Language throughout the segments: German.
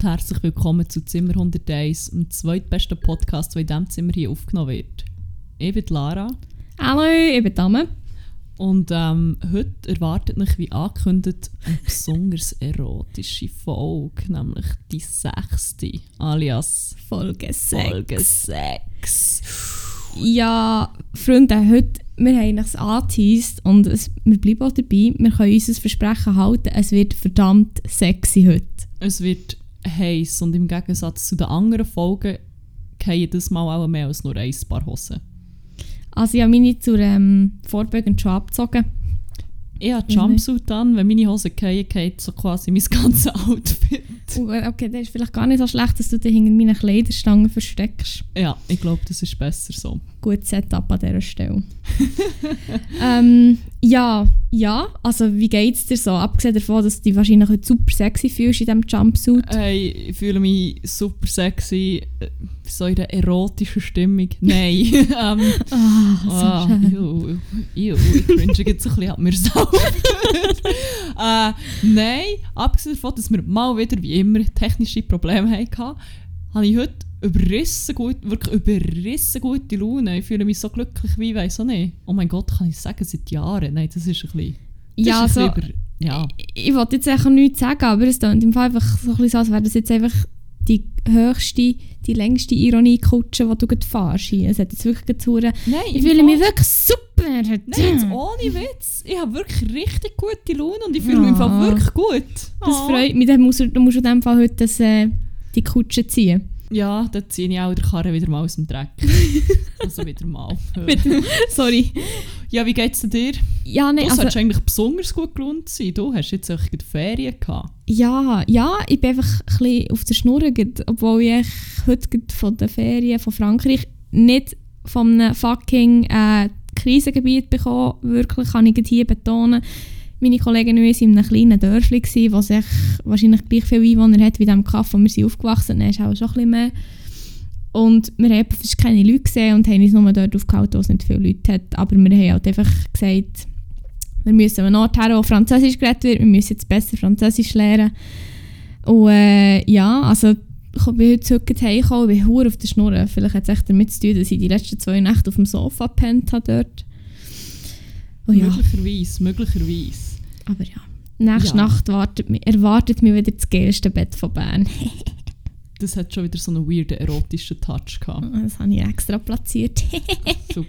Und herzlich willkommen zu Zimmer 101, dem zweitbesten Podcast, der in diesem Zimmer hier aufgenommen wird. Ich bin Lara Hallo, ich bin Dame. und ähm, heute erwartet mich wie angekündigt eine besonders erotische Folge, nämlich die sechste, alias Folge 6. Folge 6. Ja, Freunde, heute, wir haben es angeteased und es, wir bleiben auch dabei. Wir können unser Versprechen halten, es wird verdammt sexy heute. Es wird heiß und im Gegensatz zu den anderen Folgen fallen das Mal auch mehr als nur ein Paar Hosen. Also ich habe meine zur ähm, Vorbeugung schon abgezogen. Ich habe Jumpsuit an, wenn meine Hose fallen, geht so quasi mein ganzes Outfit. Und, äh, Okay, das ist vielleicht gar nicht so schlecht, dass du dich hinter meinen Kleiderstangen versteckst. Ja, ich glaube, das ist besser so. Gutes Setup an dieser Stelle. ähm, ja, ja, also wie geht es dir so? Abgesehen davon, dass du dich wahrscheinlich heute super sexy fühlst in diesem Jumpsuit. Hey, ich fühle mich super sexy, äh, so in einer erotischen Stimmung. Nein, ähm, Ah, so schön. ew, ew, ich cringe jetzt ein bisschen an mir selber. äh, nein, abgesehen davon, dass wir mal wieder, wie immer, technische Probleme hatten, habe ich heute überrissen gut, wirklich überrissen gute Laune. Ich fühle mich so glücklich wie, weiß auch nicht. Oh mein Gott, kann ich sagen, seit Jahren? Nein, das ist ein bisschen... Ja, so, über- ja. ich, ich wollte jetzt einfach nichts sagen, aber es klingt im Fall einfach so ein bisschen so, als wäre das jetzt einfach die höchste, die längste Ironiekutsche, die du gerade fährst. Es hat jetzt wirklich gezogen. Nein, Ich fühle mich wirklich super. Nein, jetzt ohne Witz. Ich habe wirklich richtig gute Laune und ich fühle mich im Fall wirklich gut. Das Ah. freut mich. Dann musst du, du musst in dem Fall heute das, äh, die Kutsche ziehen. Ja, dann ziehe ich auch den Karren wieder mal aus dem Dreck. also wieder mal. Sorry. ja, wie geht's dir? Ja, nein, Du also, solltest eigentlich besonders gut gelohnt sein. Du hast jetzt auch gerade Ferien gehabt. ja, ja, ich bin einfach ein bisschen auf der Schnur, obwohl ich heute von den Ferien von Frankreich nicht von einem fucking äh, Krisengebiet bekommen. Wirklich kann ich hier betonen. Meine Kollegen und ich waren in einem kleinen Dörfli, gewesen, wo sich wahrscheinlich gleich viele Einwohner hat wie dem Kaff, wo wir sind aufgewachsen sind. Dann ist auch schon ein bisschen mehr. Und wir haben fast keine Leute gesehen und haben uns nur dort aufgehalten, wo es nicht viele Leute hat. Aber wir haben halt einfach gesagt, wir müssen einen Ort her, wo Französisch geredet wird, wir müssen jetzt besser Französisch lernen. Und äh, ja, also ich bin heute zurück heimgekommen, bin hure auf der Schnur. Vielleicht hat es echt damit zu tun, dass ich die letzten zwei Nächte auf dem Sofa gepennt habe dort. Oh ja, Möglicherweise, möglicherweise. Aber ja. Nächste Ja. Nacht wartet mich, erwartet mich wieder das geilste Bett von Bern. Das hat schon wieder so einen weirden erotischen Touch gehabt. Das habe ich extra platziert. Super.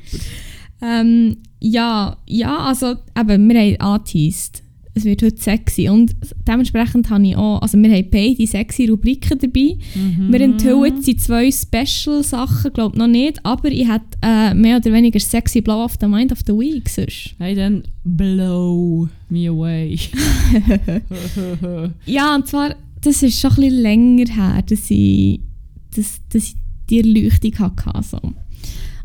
Ähm, ja, ja, also eben, wir haben angeteased. Es wird heute sexy und dementsprechend habe ich auch, also wir haben beide sexy Rubriken dabei. Mhm. Wir enthüllen die zwei Special-Sachen, glaube noch nicht, aber ich hätte äh, mehr oder weniger sexy Blow of the Mind of the Week sonst. Hey, dann blow me away. Ja, und zwar, das ist schon ein bisschen länger her, dass ich, dass, dass ich die Erleuchtung hatte. So.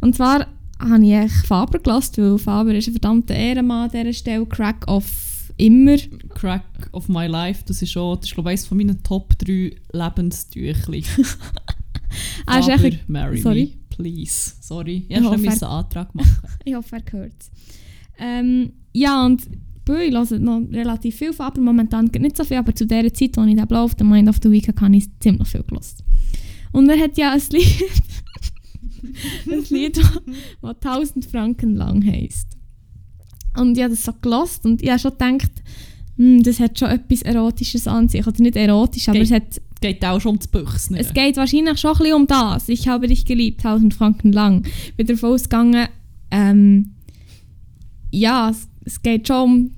Und zwar habe ich echt Faber gelassen, weil Faber ist ein verdammter Ehrenmann an dieser Stelle, Crack of immer. Crack of my life, das ist schon, das ist glaube ich eines von meinen Top 3 Lebenstüchli. Er ist Aber echt, marry sorry. me, please. Sorry, ich Ich habe schon hoffe, einen Antrag machen. ich hoffe, er hört es. Ähm, ja, und ich höre noch relativ viel Faber, momentan geht nicht so viel, aber zu der Zeit, als ich Blow of the Mind of the Week habe ich ziemlich viel gehört. Und er hat ja ein Lied, ein Lied, das 1000 Franken lang heisst. Und ich habe das so gehört und ich habe schon gedacht, hm, das hat schon etwas Erotisches an sich. Oder nicht erotisch, aber Geht- es, hat, Geht auch schon um das Büchsen. es geht wahrscheinlich schon ein bisschen um das. Ich habe dich geliebt, 1000 Franken lang. Ich bin davon ausgegangen, ähm, ja, es, es geht schon um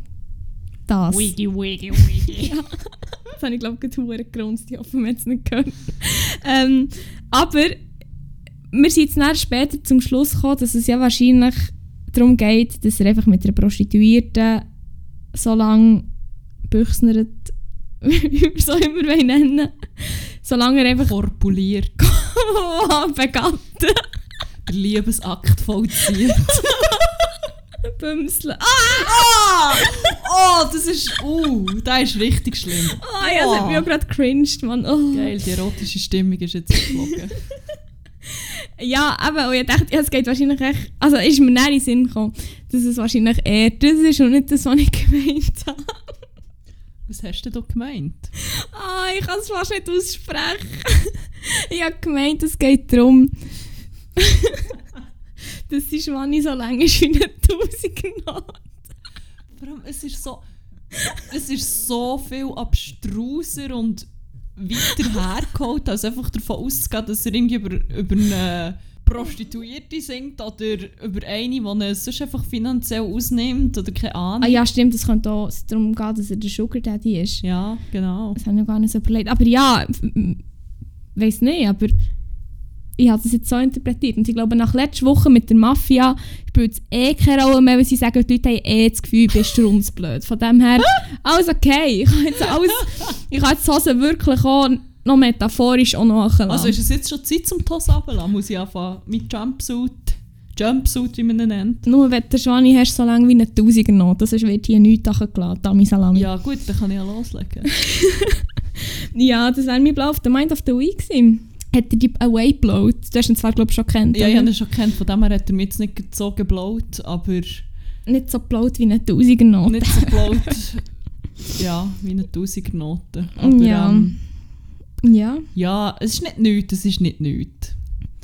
das. Wiggy, wiggy, wiggy. Das habe ich glaube ich gerade gerunzt, ich hoffe, man hat es nicht gehört. ähm, aber wir sind jetzt später zum Schluss gekommen, dass es ja wahrscheinlich darum geht, dass er einfach mit einer Prostituierten so lange büchsnert, wie wir es auch immer nennen solange er einfach Korpuliert, begatten, der Liebesakt vollzieht. bümseln. Ah! Oh, das ist. Uh, das ist richtig schlimm. Ah, ja, das hat mich auch gerade cringed, Mann. Oh. Geil, die erotische Stimmung ist jetzt geflogen. Ja, aber ich dachte, ja, es geht wahrscheinlich echt, also ist mir näher in den Sinn gekommen, dass es wahrscheinlich eher das ist und nicht das, was ich gemeint habe. Was hast du da gemeint? Ah, ich kann es fast nicht aussprechen. ich habe gemeint, es geht darum, dass die Schwanni so lang ist wie eine Tausigernote. Vor allem, es ist so. Es ist so viel abstruser und weiter hergeholt, als einfach davon auszugehen, dass er irgendwie über, über eine Prostituierte singt oder über eine, die ihn sonst einfach finanziell ausnimmt oder keine Ahnung. Ah ja, stimmt, es könnte auch darum gehen, dass er der Sugar Daddy ist. Ja, genau. Das habe ich noch gar nicht so überlegt. Aber ja, weiß nicht, aber ich habe das jetzt so interpretiert. Und ich glaube, nach letzter Woche mit der Mafia spielt es eh keine Rolle mehr, weil sie sagen, die Leute haben eh das Gefühl, du bist strunzblöd. Von dem her, alles okay. Ich kann jetzt alles, ich kann jetzt Hose wirklich auch noch metaphorisch auch noch Also ist es jetzt schon Zeit zum Toss runterlassen? Muss ich anfangen mit Jumpsuit? Jumpsuit, wie man ihn nennt. Nur wenn du Schwani hast, so lange wie eine Tausiger noch. Das ist, wird hier nichts gelassen, Dami Salami. Ja gut, dann kann ich ja loslegen. Ja, das wäre mein Blau auf der Mind of the Week gewesen. Hat er die Away blowt? Du hast ihn zwar, glaube ich, schon kennt. ja, ich oder? habe ihn schon gekannt, von dem her hat er mich jetzt nicht so geblaut, aber Nicht so blowt wie eine Tausiger noch. nicht so blaut. ja, wie eine Tausigernote. Aber Ja. ähm, Ja. ja, es ist nicht nichts, es ist nicht nichts.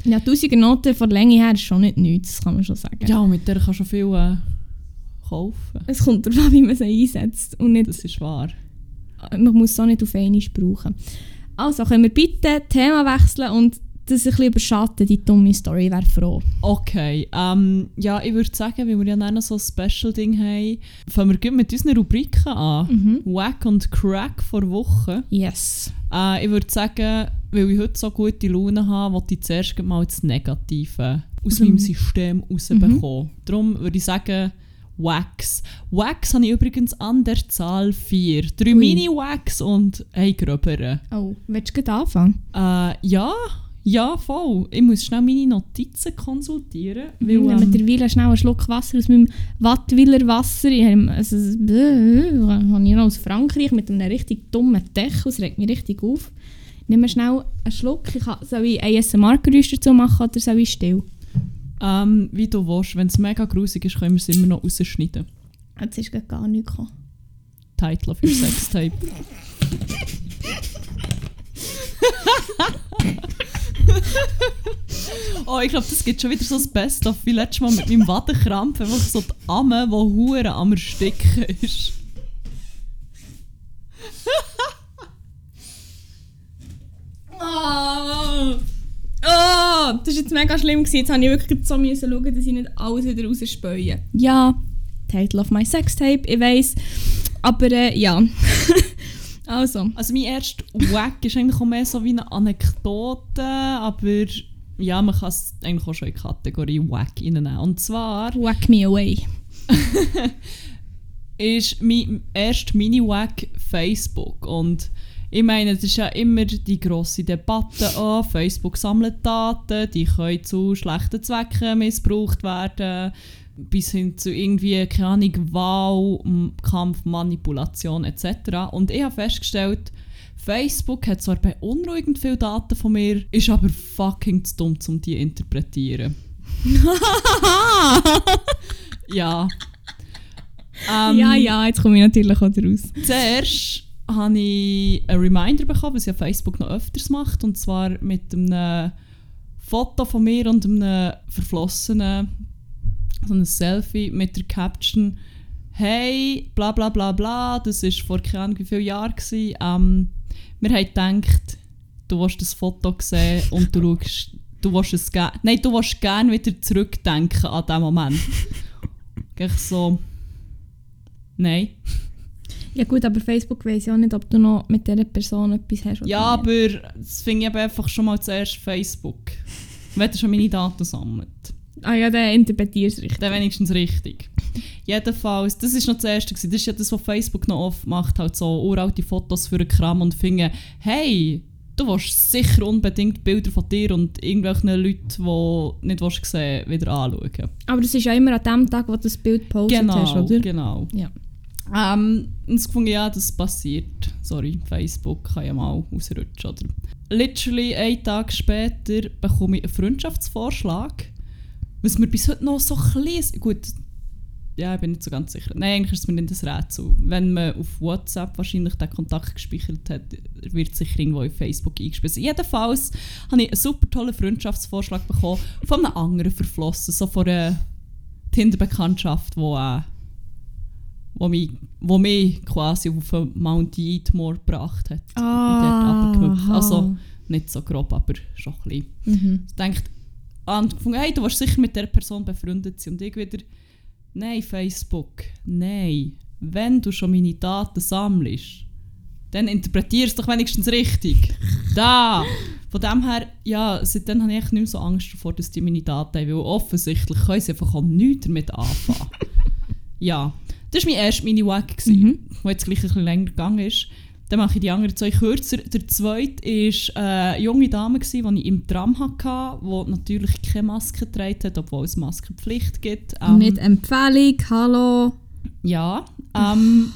Ja, Tausiger Noten von der Länge her ist schon nicht nichts, das kann man schon sagen. Ja, mit der kannst du schon viel äh, kaufen. Es kommt darauf an, wie man sie einsetzt. Und nicht, Das ist wahr. man muss es auch nicht auf einmal brauchen. Also, können wir bitte Thema wechseln und das ein bisschen überschatten, die dumme Story, wäre froh. Okay, ähm, ja, ich würde sagen, weil wir ja noch so ein Special-Ding haben, fangen wir mit unseren Rubriken an. Mhm. Wack und Crack vor Woche. Yes. Äh, ich würde sagen, weil ich heute so gute Laune habe, wollte ich zuerst mal das Negative aus Mhm. meinem System rausbekommen. Darum würde ich sagen, Wax. Wax habe ich übrigens an der Zahl 4. Drei Ui. Mini-Wax und ein gröberen. Oh, willst du gleich anfangen? Äh, ja, ja, voll. Ich muss schnell meine Notizen konsultieren. Weil, Weil, ähm, ähm, derweil schnell einen Schluck Wasser aus meinem Wattwiller Wasser. Ich habe, also, habe ich noch aus Frankreich mit einem richtig dummen Deckel. Das regt mich richtig auf. Nimm mir schnell einen Schluck. Ich kann, soll ich ASMR-Geräusch dazu machen oder soll ich still? Ähm, wie du willst, wenn es mega grusig ist, können wir es immer noch rausschneiden. Jetzt ist gerade gar nichts gekommen. Title your Sextape. oh, ich glaube, das gibt schon wieder so das Beste, wie letztes Mal mit meinem Wadenkrampf. Einfach so die Amme, die hure am Ersticken ist. Oh, oh, das war jetzt mega schlimm. Gewesen. Jetzt musste ich wirklich so müssen schauen, dass ich nicht alles wieder rausspäue. Ja, Title of my Sextape, ich weiss. Aber äh, ja. also. Also mein erster Wack ist eigentlich auch mehr so wie eine Anekdote, aber ja, man kann es eigentlich auch schon in die Kategorie Wack reinnehmen. Und zwar Whack me away. ist mein erster Mini-Wack Facebook. Und ich meine, es ist ja immer die grosse Debatte, oh, Facebook sammelt Daten, die können zu schlechten Zwecken missbraucht werden, bis hin zu irgendwie, keine Ahnung, Wahl, M- Kampf, Manipulation etc. Und ich habe festgestellt, Facebook hat zwar beunruhigend viele Daten von mir, ist aber fucking zu dumm, um die zu interpretieren. Ja. Ähm, ja, ja, jetzt komme ich natürlich auch raus. Zuerst habe ich einen Reminder bekommen, was ja Facebook noch öfters macht. Und zwar mit einem Foto von mir und einem verflossenen so ein Selfie mit der Caption «Hey, bla bla bla bla, das war vor keine Ahnung wie vielen Jahren. Ähm, wir haben gedacht, du willst das Foto sehen und du schaust, du willst es gerne, nein, du willst gerne wieder zurückdenken an diesen Moment. Ich so, nein. Ja gut, aber Facebook weiss ja auch nicht, ob du noch mit dieser Person etwas hast oder Ja, aber das finde ich eben einfach schon mal zuerst Facebook. Wenn er schon meine Daten sammelt. Ah ja, dann interpretierst du richtig. Dann wenigstens richtig. Jedenfalls, das war noch das Erste. gewesen. Das ist ja das, was Facebook noch oft macht, halt so uralte Fotos für einen Kram und finden, hey, du willst sicher unbedingt Bilder von dir und irgendwelchen Leuten, die nicht willst sehen wieder anschauen. Aber das ist ja immer an dem Tag, wo du das Bild gepostet Genau, hast, oder? genau. Ja. Ähm, und ich gefunden, ja, das passiert. Sorry, Facebook kann ja mal ausrutschen. Oder? Literally einen Tag später bekomme ich einen Freundschaftsvorschlag, was mir bis heute noch so klein... Gut, ja, ich bin nicht so ganz sicher. Nein, eigentlich ist es mir nicht das Rätsel. Wenn man auf WhatsApp wahrscheinlich den Kontakt gespeichert hat, wird sicher irgendwo auf Facebook eingespielt. Jedenfalls habe ich einen super tollen Freundschaftsvorschlag bekommen von einem anderen verflossen, so von einer Tinder-Bekanntschaft, die äh, wo mich, wo mich quasi auf Mount Eatmore gebracht hat. Runtergeknüpft. Also nicht so grob, aber schon ein bisschen. Mhm. Ich denke, angefangen, hey, du warst sicher mit der Person befreundet sein. Und ich wieder, nein, Facebook, nein. Wenn du schon meine Daten sammelst, dann interpretierst du doch wenigstens richtig. da! Von dem her, ja, seitdem habe ich echt nicht mehr so Angst davor, dass die meine Daten haben, weil offensichtlich können sie einfach auch nichts damit anfangen. ja, das war mein erster Mini-Wack, Mhm. der jetzt gleich ein bisschen länger gegangen ist. Dann mache ich die anderen zwei kürzer. Der zweite war äh, eine junge Dame, die ich im Tram hatte, die natürlich keine Maske getragen hat, obwohl es Maskenpflicht gibt. Ähm, Nicht Empfehlung, hallo. Ja, ähm,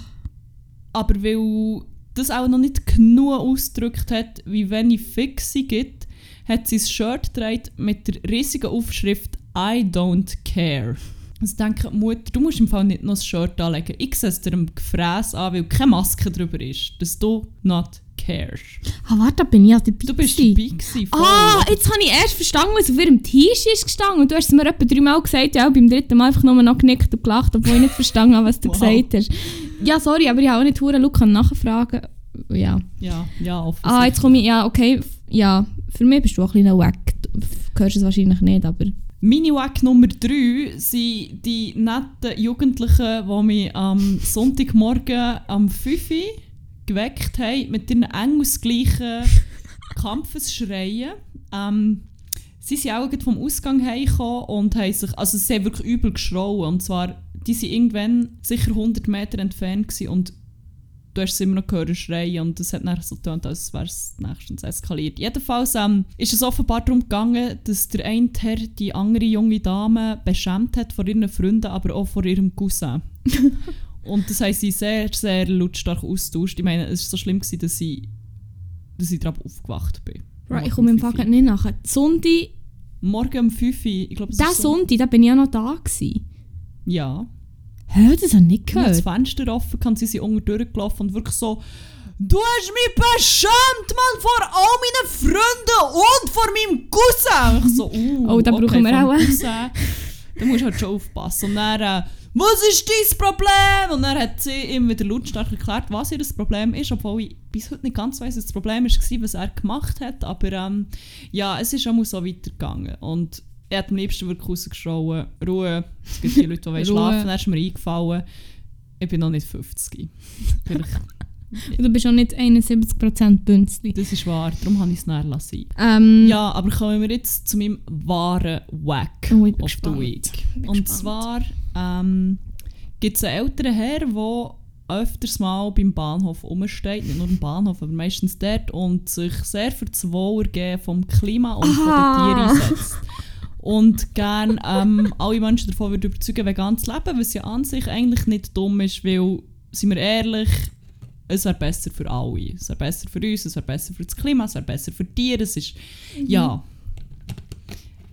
aber weil das auch noch nicht genug ausgedrückt hat, wie wenig Fixe gibt, hat sie ein Shirt getragen mit der riesigen Aufschrift I don't care. Also denke, Mutter, du musst im Fall nicht noch ein Shirt anlegen. Ich sehe es dir im Gefräß an, weil keine Maske drüber ist, dass du not cares. Ah, warte, da bin ich ja dabei. Du bist dabei gewesen. Ah, jetzt habe ich erst verstanden, was auf ihrem T-Shirt ist gestanden. Und du hast es mir etwa dreimal gesagt, ja, beim dritten Mal einfach nur noch genickt und gelacht, obwohl ich nicht verstanden habe, was du Wow. gesagt hast. Ja, sorry, aber ich habe auch nicht hure Luke nachfragen. Ja. Ja, ja, offensichtlich. Ah, jetzt komme ich, ja, okay. Ja, für mich bist du auch ein bisschen wack. Du hörst es wahrscheinlich nicht, aber... Mini-Wack Nummer 3 sind die netten Jugendlichen, die mich am Sonntagmorgen am 5 Uhr geweckt haben mit ihren engelsgleichen Kampfesschreien. Ähm, sie sind auch vom Ausgang heimgekommen und haben sich, also sie haben wirklich übel geschrauen. Und zwar, die waren irgendwann sicher 100 Meter entfernt und du hast es immer noch gehört schreien und das hat dann so getan, als wäre es nächstens eskaliert. Jedenfalls ähm, ist es offenbar darum gegangen, dass der eine Herr die andere junge Dame beschämt hat vor ihren Freunden, aber auch vor ihrem Cousin. und das haben sie sehr, sehr lautstark austauscht. Ich meine, es war so schlimm, gewesen, dass ich, dass ich darauf aufgewacht bin. Right, ich komme im Fall nicht nachher. Sonntag, Morgen um 5 Uhr, ich glaube, es so- Sonntag, da bin ich ja noch da gewesen. Ja. Hä, das habe ich nicht Ich habe das gehört. Fenster offen, kann sie sind unten durchgelaufen und wirklich so «Du hast mich beschämt, Mann, vor all meinen Freunden und vor meinem Cousin!» Ich so «Uh, Oh, da brauchen wir auch. Da musst du halt schon aufpassen. Und dann äh, «Was ist dein Problem?» Und dann hat sie ihm wieder lautstark erklärt, was ihr das Problem ist, obwohl ich bis heute nicht ganz weiss, was das Problem war, was er gemacht hat. Aber ähm, ja, es ist auch mal so weitergegangen. Und er hat am liebsten wirklich rausgeschrauen, Ruhe, es gibt die Leute, die schlafen, dann ist mir eingefallen, ich bin noch nicht 50. Vielleicht, Und Du bist auch nicht 71% Bünzli. das ist wahr, darum habe ich es näher lassen. Ähm, Ja, aber kommen wir jetzt zu meinem wahren Wack Oh, ich of the. Week. Und gespannt. zwar ähm, gibt es einen älteren Herr, der öfters mal beim Bahnhof rumsteht, nicht nur im Bahnhof, aber meistens dort und sich sehr für das Wohlergehen vom Klima und von den Aha. Tieren einsetzt. Und gerne ähm, alle Menschen davon würde überzeugen, vegan zu leben, was ja an sich eigentlich nicht dumm ist, weil, sind wir ehrlich, es wäre besser für alle. Es wäre besser für uns, es wäre besser für das Klima, es wäre besser für die Tiere. Es ist, ja.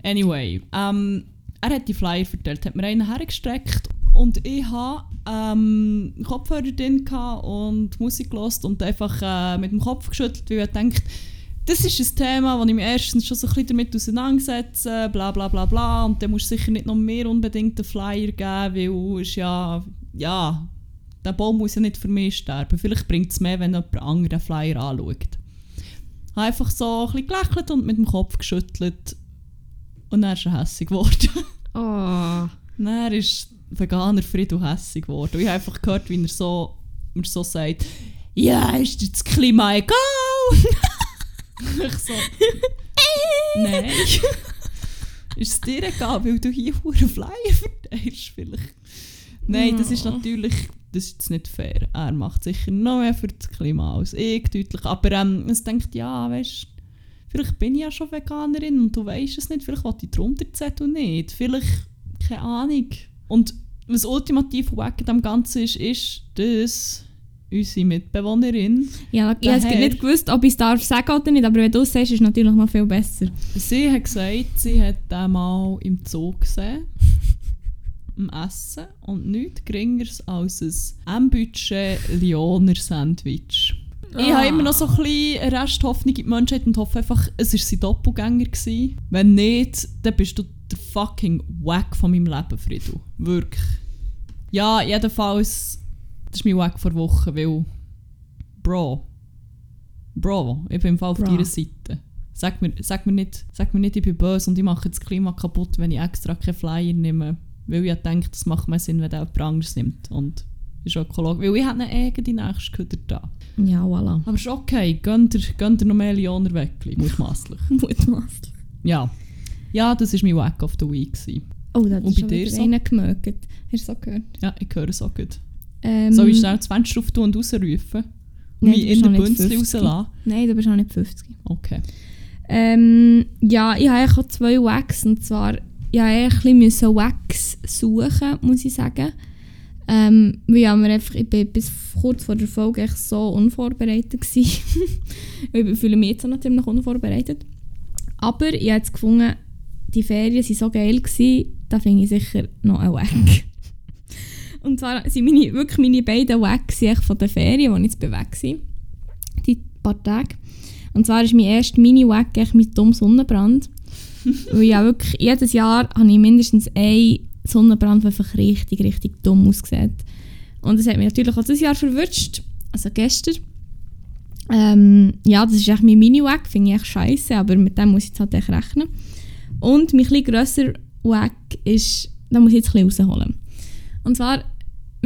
Anyway, ähm, er hat die Flyer verteilt, hat mir einen hergestreckt und ich hatte ähm, Kopfhörer drin und Musik gelost und einfach äh, mit dem Kopf geschüttelt, weil ich denkt, das ist ein Thema, das ich mich erstens schon so ein bisschen damit auseinandersetze, bla bla bla bla und dann musst du sicher nicht noch mehr unbedingt einen Flyer geben, weil es ja, ja, der Baum muss ja nicht für mich sterben. Vielleicht bringt es mehr, wenn jemand anderen den Flyer anschaut. Ich habe einfach so ein bisschen gelächelt und mit dem Kopf geschüttelt und dann ist er hässig geworden. Oh. Dann ist Veganer Frido hässig geworden. Und ich habe einfach gehört, wie er so, mir so sagt, ja, ist dir das Klima egal? ich so, nein. ist es dir egal, weil du hier einen Flyer verteilst vielleicht? Nein, das ist natürlich das ist jetzt nicht fair. Er macht sicher noch mehr für das Klima als ich, deutlich. Aber ähm, es denkt, ja, weißt vielleicht bin ich ja schon Veganerin und du weißt es nicht, vielleicht will ich drunter Zettel nicht, vielleicht, keine Ahnung. Und was ultimativ wack an dem Ganzen ist, ist, dass unsere Mitbewohnerin, Ja, ich habe nicht gewusst, ob ich es darf sagen oder nicht, aber wenn du es sagst, ist es natürlich noch viel besser. sie hat gesagt, sie hat den mal im Zoo gesehen. am Essen und nichts geringeres als ein M-Budget Lioner Sandwich. Ich habe immer noch so ein bisschen Resthoffnung in die Menschheit und hoffe einfach, es war sein Doppelgänger. Gewesen. Wenn nicht, dann bist du der fucking Wack von meinem Leben, Friedel. Wirklich. Ja, jedenfalls, das ist mein Wack vor Wochen, weil... Bro. Bro, ich bin im Fall auf Bra. deiner Seite. Sag mir, sag, mir nicht, sag mir nicht, ich bin böse und ich mache das Klima kaputt, wenn ich extra keinen Flyer nehme. Weil ich denke, das macht mehr Sinn, wenn der jemand anderes nimmt. Und ist ökologisch. Weil ich habe eine eigene die nächste Köder da. Ja, voilà. Aber ist okay, gönnt ihr, gönnt ihr noch mehr Lioner weg, mutmaßlich. Mutmaßlich. ja. Ja, das war mein Wack of the Week. Gewesen. Oh, da hat Und bei schon wieder einer gemögt. Hast du so gehört? Ja, ich höre es auch gut. Ähm, Soll ich schnell das Fenster auf und rausrufen? Wie du in nicht Bünzli 50. rauslassen? Nein, du bist auch nicht 50. Okay. Ähm, ja, ich habe auch zwei Wax. Und zwar, ich musste ein bisschen Wax suchen, muss ich sagen. Ähm, weil ich, mir einfach, ich bin bis kurz vor der Folge echt so unvorbereitet gewesen. ich fühle mich jetzt auch noch ziemlich unvorbereitet. Aber ich habe jetzt gefunden, die Ferien waren so geil, gewesen, da finde ich sicher noch einen Wack. Und zwar sind meine, wirklich meine beiden echt von den Ferien, wo ich jetzt bewegt war. Die paar Tage. Und zwar ist mein erster Mini-Wack echt mit dumm Sonnenbrand. Weil ja wirklich, jedes Jahr habe ich mindestens einen Sonnenbrand, der einfach richtig, richtig dumm aussieht. Und das hat mich natürlich auch dieses Jahr verwünscht. Also gestern. Ähm, ja, das ist echt mein Mini-Wack, finde ich echt scheiße, aber mit dem muss ich jetzt halt echt rechnen. Und mein etwas grösser Wack ist, da muss ich jetzt ein bisschen rausholen. Und zwar,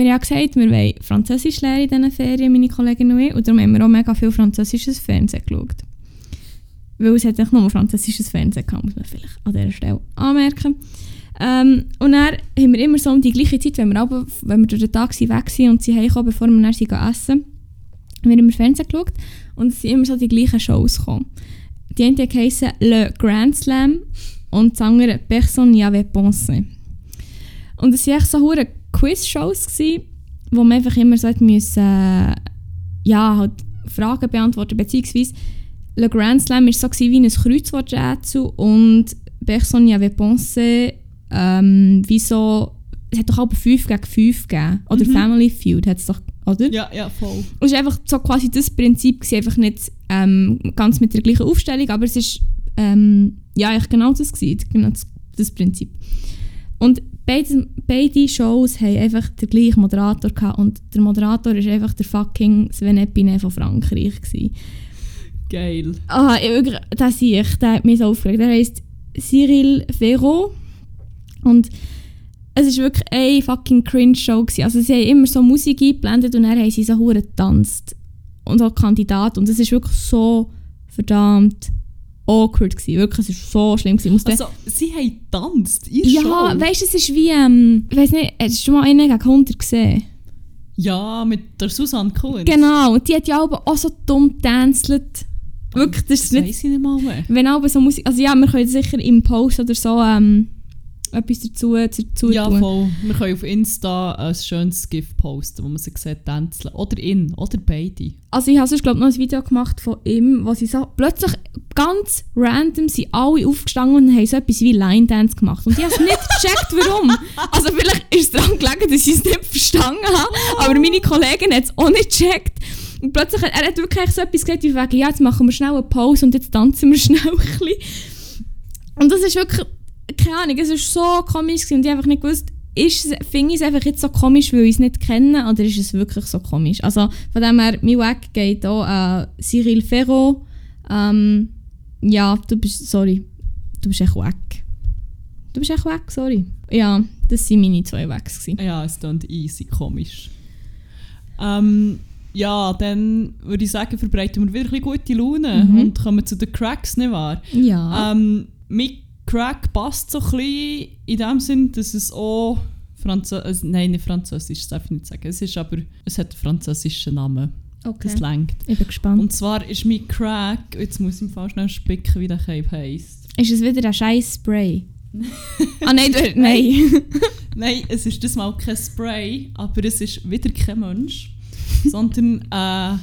wir haben ja gesagt, wir wollen Französisch lernen in diesen Ferien, meine Kollegin und ich, und darum haben wir auch mega viel französisches Fernsehen geschaut. Weil es hat echt nur französisches Fernsehen gehabt, muss man vielleicht an dieser Stelle anmerken. Ähm, und dann haben wir immer so um die gleiche Zeit, wenn wir, aber, wenn wir durch den Tag sind, weg sind und sie heimkommen, bevor wir dann sind, gehen essen, haben wir immer Fernsehen geschaut und es sind immer so die gleichen Shows gekommen. Die eine heissen Le Grand Slam und die andere Personne n'y avait pensé. Und es waren echt so hure Quiz-Shows, gsi, wo man einfach immer so müssen, äh, ja, halt Fragen beantworten, beziehungsweise Le Grand Slam war so wie ein Kreuzworträtsel und Personne n'y avait pensé, ähm, wie so, es hat doch auch 5 gegen 5 gegeben. Oder Mhm. Family Feud hat es doch, oder? Ja, ja, voll. Es war einfach so quasi das Prinzip, gewesen, einfach nicht ähm, ganz mit der gleichen Aufstellung, aber es ist ähm, ja, genau das, gewesen, genau das, das Prinzip. Und beide, beide Shows haben einfach den gleichen Moderator gehabt und der Moderator war einfach der fucking Sven Epine von Frankreich. Gewesen. Geil. Ah, ich, das sehe ich, der hat mich so aufgeregt. Der heisst Cyril Ferro und es war wirklich eine fucking Cringe-Show. Also sie haben immer so Musik eingeblendet und dann haben sie so hure getanzt. Und auch Kandidat. Und es ist wirklich so verdammt awkward gewesen. Wirklich, es war so schlimm gewesen. Musste- Also, sie haben getanzt, ihr ja, Show. weißt du, es ist wie, ähm, ich weiß nicht, hast du schon mal einen gegen 100 gesehen? Ja, mit der Susanne Kuhn. Genau, und die hat ja aber auch so dumm getanzelt. Wirklich, das ist Das nicht weiss ich nicht mal mehr. Wenn aber so Musik, also ja, wir können sicher im Post oder so ähm, etwas dazu, dazu Ja, tun. voll. Wir können auf Insta ein schönes GIF posten, wo man sie sieht tänzeln. Oder in, oder beide. Also ich habe sonst glaube noch ein Video gemacht von ihm, wo sie so plötzlich ganz random sind alle aufgestanden und haben so etwas wie Line Dance gemacht. Und ich habe es nicht gecheckt, warum. Also vielleicht ist es daran gelegen, dass ich es nicht verstanden habe, aber meine Kollegin hat es auch nicht gecheckt. Und plötzlich er hat wirklich so etwas gesagt, wie wegen, ja, jetzt machen wir schnell eine Pause und jetzt tanzen wir schnell ein bisschen. Und das ist wirklich, keine Ahnung, es ist so komisch gewesen und ich einfach nicht gewusst, ist finde ich es einfach jetzt so komisch, weil ich es nicht kenne, oder ist es wirklich so komisch? Also von dem her, mein Weg geht auch an Cyril Ferro. Ähm, ja, du bist, sorry, du bist echt weg. Du bist echt weg, sorry. Ja, das waren meine zwei Wegs. Ja, es klingt easy komisch. Ähm, ja, dann würde ich sagen, verbreiten wir wirklich gute Laune Mhm. und kommen zu den Cracks, nicht wahr? Ja. Ähm, mein Crack passt so ein bisschen in dem Sinn, dass es auch Französisch, nein, nicht Französisch, das darf ich nicht sagen. Es ist aber, es hat einen französischen Namen. okay. Das längt. Ich bin gespannt. Und zwar ist mein Crack, jetzt muss ich im Fall schnell spicken, wie der Cape heisst. ist es wieder ein scheiß Spray? ah nein, du, nein. Nein, es ist das mal kein Spray, aber es ist wieder kein Mensch, sondern äh,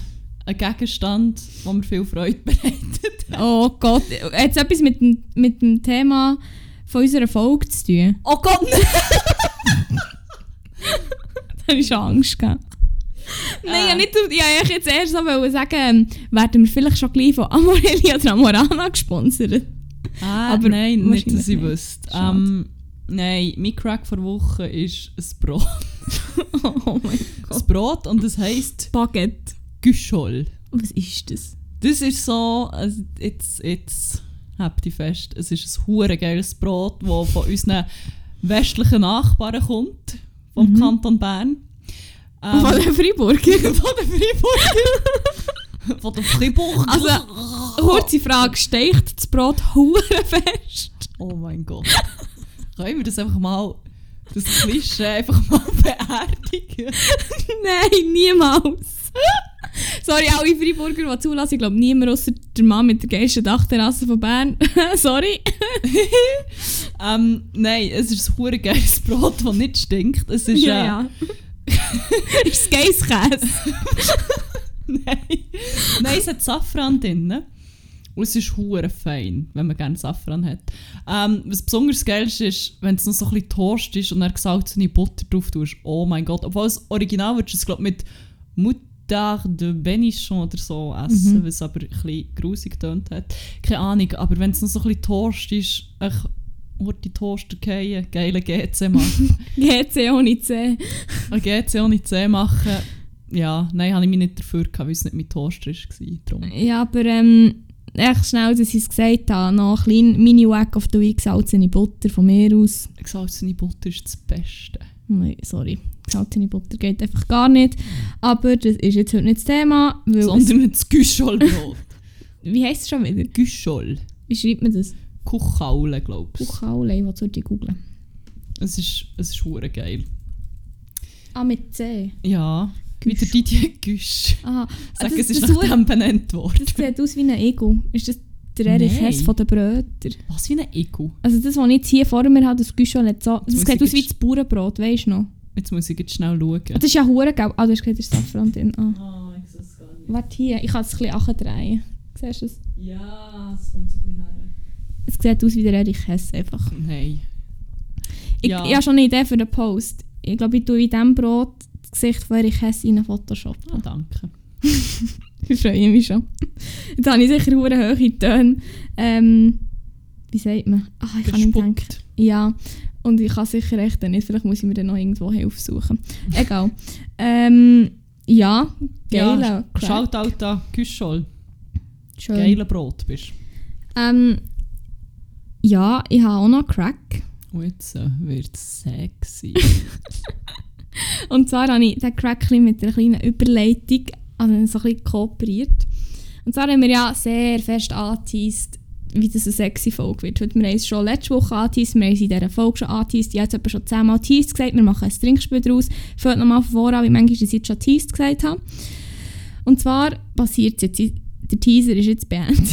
ein Gegenstand, der mir viel Freude bereitet. oh Gott, hat es etwas mit, dem- mit dem Thema von unserer Folge zu tun? Oh Gott, nein! habe ich schon Angst gehabt. Nein, ja, nicht, ja, ich jetzt erst so wollte sagen, ähm, werden wir vielleicht schon gleich von Amorelli oder Amorana gesponsert? Ah, Aber nein, nicht, dass ich nicht. wüsste. Schade. Ähm, nein, mein Crack vor Woche ist ein Brot. oh mein Ein Brot und es heisst Baguette. Güschol. Was ist das? Das ist so, also jetzt, jetzt habt ihr fest, es ist ein hure geiles Brot, das von unseren westlichen Nachbarn kommt, vom Mhm. Kanton Bern. Ähm, Von den Freiburger? von den Freiburger. von den Freiburger. Also, Kurze Frage, steigt das Brot hure fest? oh mein Gott. Können wir das einfach mal, das Klischee einfach mal beerdigen? Nein, niemals. Sorry, alle Freiburger, die zulassen. Ich glaube, niemand außer der Mann mit der geilsten Dachterrasse von Bern. Sorry. ähm, nein, es ist ein geiles Brot, das nicht stinkt. Es ist, äh, ist das Geisskäse? Nein. Nein, es hat Safran drin. Und es ist hure fein, wenn man gerne Safran hat. Ähm, was besonders geil ist, ist, wenn es noch so ein bisschen Toast ist und dann gesalzene Butter drauf tust. Oh mein Gott. Obwohl das Original du es, glaube mit Moutarde de Benichon oder so essen, Mhm. was aber ein bisschen grusig getönt hat. Keine Ahnung, aber wenn es noch so ein bisschen Toast ist, ich die Toaster fallen, geile GC machen. GC ohne C. Ein GC ohne C machen, ja, nein, habe ich mich nicht dafür gehabt, weil es nicht mein Toaster war. Drum. Ja, aber ähm, echt schnell, dass ich es gesagt habe, noch ein kleiner Mini-Wack auf der Week salzene Butter von mir aus. Gesalzene Butter ist das Beste. Nein, sorry. Salzene Butter geht einfach gar nicht. Aber das ist jetzt heute nicht das Thema. Weil es, Sondern das Güscholbrot. wie heisst es schon wieder? Güschol. Wie schreibt man das? Kuchhaule, glaubst du. Buchhaule, was soll ich googlen? Es ist, es ist hure geil. Ah, mit C. Ja, wieder Didier Güsch. Aha. Sag, das, es ist das, nach das, dem benannt worden. das sieht aus wie ein Ego. Ist das der Erich Nein. Hess von den Brötern? Was wie ein Ego. Also das, was ich jetzt hier vor mir habe, das Güschol so... Das muss sieht ich aus wie das Bauernbrot, weißt du noch? Jetzt muss ich jetzt schnell schauen. Das ist ja hure gelb. Ah, du hast gesagt, der Safran drin. Ah. Ah, ich sehe es gar nicht. Warte hier, ich kann es ein bisschen andrehen. Siehst du es? Ja, es kommt so ein bisschen her. Es sieht aus wie der Erich Hess einfach. Nein. Ich, Ja. ich habe schon eine Idee für den Post. Ich glaube, ich tue in diesem Brot das Gesicht von Erich Hess in Photoshop. Ah, danke. Ich freue mich schon. Jetzt habe ich sicher hure hohe Töne. Ähm, wie sagt man? Ah, ich kann nicht denken. Ja, und ich kann sicher echt nicht. Vielleicht muss ich mir dann noch irgendwo Hilfe suchen. Egal. ähm, ja, geiler Ja. Shoutout an Güschol. Schön. Geiler Brot bist Ähm, ja, ich habe auch noch Crack. Und jetzt äh, wird es sexy. Und zwar habe ich den Crack mit einer kleinen Überleitung also so ein bisschen kooperiert. Und zwar haben wir ja sehr fest angeteased, wie das eine sexy Folge wird. Heute, wir haben es schon letzte Woche angeteased, wir haben es in dieser Folge schon angeteased, jetzt haben wir schon zehnmal teased gesagt, wir machen ein Trinkspiel daraus. Fällt nochmal von voran, wie manchmal ich das jetzt schon teased gesagt habe. Und zwar passiert es jetzt, der Teaser ist jetzt beendet.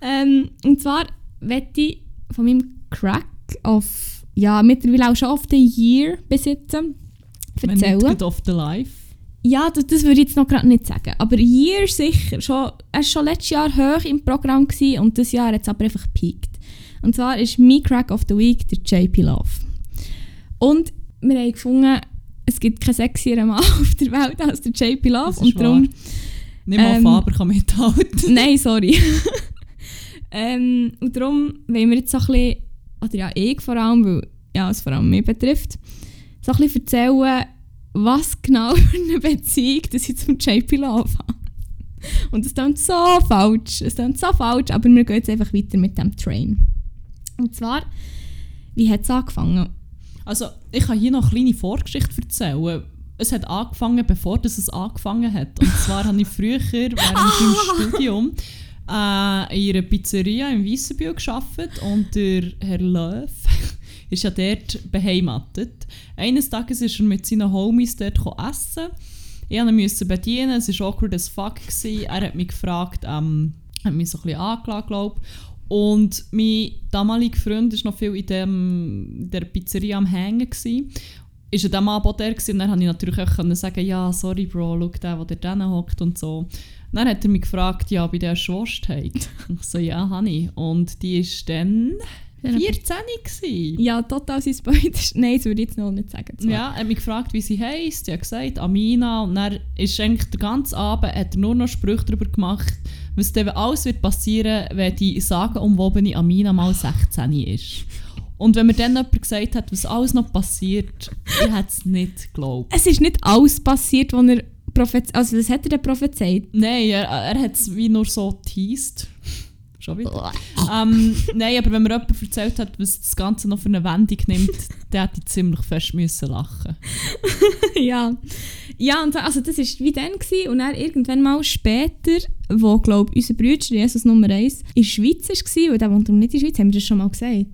ähm, und zwar wette ich von meinem Crack auf, ja, mittlerweile auch schon auf the Year besitzen, Wenn nicht erzählen. off the life. Ja, das, das würde ich jetzt noch gerade nicht sagen. Aber Year sicher. Schon, er war schon letztes Jahr hoch im Programm gewesen, und dieses Jahr hat es aber einfach gepiekt. Und zwar ist mein Crack of the Week der JP Love. Und wir haben gefunden, es gibt keinen sexieren Mann auf der Welt als der JP Love. Und darum, wahr. Nicht mal Ähm, Faber kann mithalten. Nein, sorry. ähm, und darum wollen wir jetzt so ein bisschen, oder ja, ich vor allem, weil ja, es vor allem mich betrifft, so ein bisschen erzählen, was genau für eine Beziehung dass ich zum JP Love habe. Und es klingt so falsch, es klingt so falsch, aber wir gehen jetzt einfach weiter mit dem Train. Und zwar, wie hat es angefangen? Also, ich kann hier noch eine kleine Vorgeschichte erzählen. Es hat angefangen, bevor das es angefangen hat. Und zwar habe ich früher während dem Studium äh, in einer Pizzeria in Weissenbühl gearbeitet und der Herr Löw ist ja dort beheimatet. Eines Tages ist er mit seinen Homies dort essen. Ich musste ihn bedienen, es war awkward as fuck. Gewesen. Er hat mich gefragt, ähm, hat mich so ein bisschen angeklagt, glaube Und mein damaliger Freund war noch viel in, dem, in der Pizzeria am Hängen. Gewesen. Ist an diesem Abend der gewesen. und dann konnte ich natürlich auch können sagen, ja, sorry Bro, schau der, der dort hockt und so. Dann hat er mich gefragt, ja, ich der Schwurst habe. Ich so, ja, habe ich. Und die ist dann 14 gewesen. Ja, total sein Spoiler. Nein, das würde ich jetzt noch nicht sagen. zwar. Ja, er hat mich gefragt, wie sie heisst. Ich habe gesagt, Amina. Und dann ist eigentlich den ganzen Abend hat er nur noch Sprüche darüber gemacht, was dann alles wird passieren, wenn die sagenumwobene Amina mal 16 ist. Und wenn mir dann jemand gesagt hat, was alles noch passiert, ich hätte es nicht geglaubt. Es ist nicht alles passiert, was er prophezeit Also, das hat er dann prophezeit. Nein, er, er hat es wie nur so teased. Schon wieder. ähm, nein, aber wenn mir jemand erzählt hat, was das Ganze noch für eine Wendung nimmt, der hätte ich ziemlich fest müssen lachen. ja. Ja, und so- also das war wie dann. Gewesen. Und dann irgendwann mal später, wo, glaube ich, unser Bruder, Jesus Nummer 1, in der Schweiz war, weil der wohnt nicht in der Schweiz, haben wir das schon mal gesagt.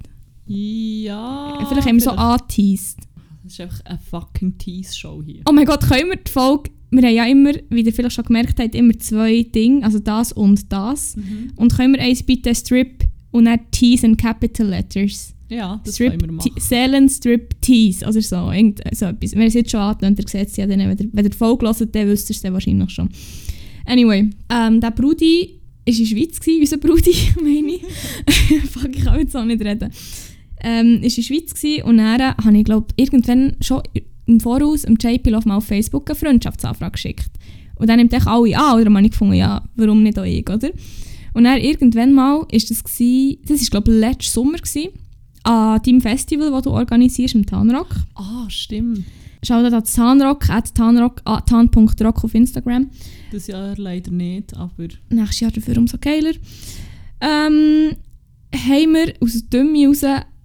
Ja. vielleicht haben wir so angeteased. Das ist einfach eine fucking Tease-Show hier. Oh mein Gott, können wir die Folge... Wir haben ja immer, wie ihr vielleicht schon gemerkt habt, immer zwei Dinge, also das und das. Und können wir eins bitte Strip und dann Tease in Capital Letters. Ja, das Strip, können wir machen. Seelen Strip Tease oder so. Irgend, so etwas. Wenn ihr es jetzt schon antönt, ihr seht es ja dann, wenn ihr, wenn ihr Folge hört, dann wisst ihr es dann wahrscheinlich schon. Anyway, ähm, der Brudi war in der Schweiz, gewesen, unser Brudi, meine ich. Fuck, ich kann jetzt auch nicht reden. Ähm, ist in der Schweiz gewesen, und dann habe ich, glaube irgendwann schon im Voraus dem JP Love mal auf Facebook eine Freundschaftsanfrage geschickt. Und dann nimmt echt alle an, oder dann habe ich gefunden, ja, warum nicht auch ich, oder? Und dann irgendwann mal ist das gewesen, das war glaube ich letzten Sommer gewesen, an deinem Festival, das du organisierst, im Tanrock. Ah, stimmt. Schau da an Tanrock, at tanrock, ah, tan.rock auf Instagram. Das Jahr leider nicht, aber Nächstes Jahr dafür umso geiler. Ähm, haben wir aus Dümme raus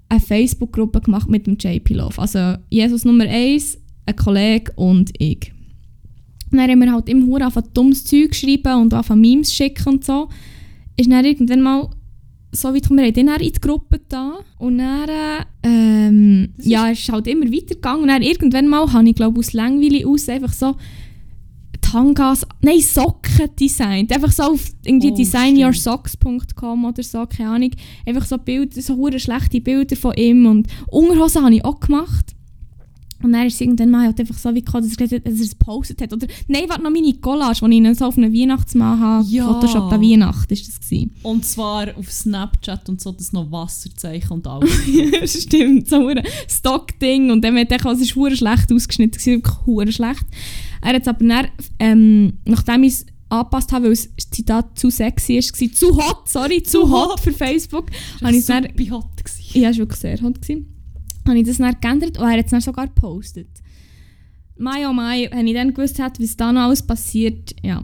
eine Facebook-Gruppe gemacht mit dem JP Love. Also Jesus Nummer 1, ein Kollege und ich. Und dann haben wir halt immer angefangen dummes Zeug geschrieben und angefangen Memes schicken und so. Ist dann irgendwann mal so weit gekommen, wir haben den in die Gruppe da und dann ähm, ja, es ist halt immer weitergegangen und dann irgendwann mal habe ich glaube aus Langweile aus einfach so Tangas, nein Socken designt, einfach so auf irgendwie Oh, designyoursocks.com oder so, keine Ahnung, einfach so Bilder, so hure schlechte Bilder von ihm und Unterhosen habe ich auch gemacht. Und dann ist es irgendwann mal halt einfach so wie gekommen, dass er, gesagt hat, dass er es gepostet hat. Oder, nein, warte noch meine Collage, die ich ihnen so auf einen Weihnachtsmann habe. Ja. Photoshop an Weihnacht ist das gewesen. Und zwar auf Snapchat und so, das noch Wasserzeichen und alles. das stimmt, so ein Stock-Ding. Und dann hat er es ist schlecht ausgeschnitten, es war wirklich schlecht. Er hat es aber dann, ähm, nachdem ich es angepasst habe, weil es das Zitat zu sexy war, zu hot, sorry, zu Zu hot hot. für Facebook, Das war dann super hot. gewesen. Ja, es war wirklich sehr hot. Gewesen. Habe ich das dann geändert und er hat es dann sogar gepostet. Mai oh Mai, wenn ich dann gewusst hätte, was da noch alles passiert, ja.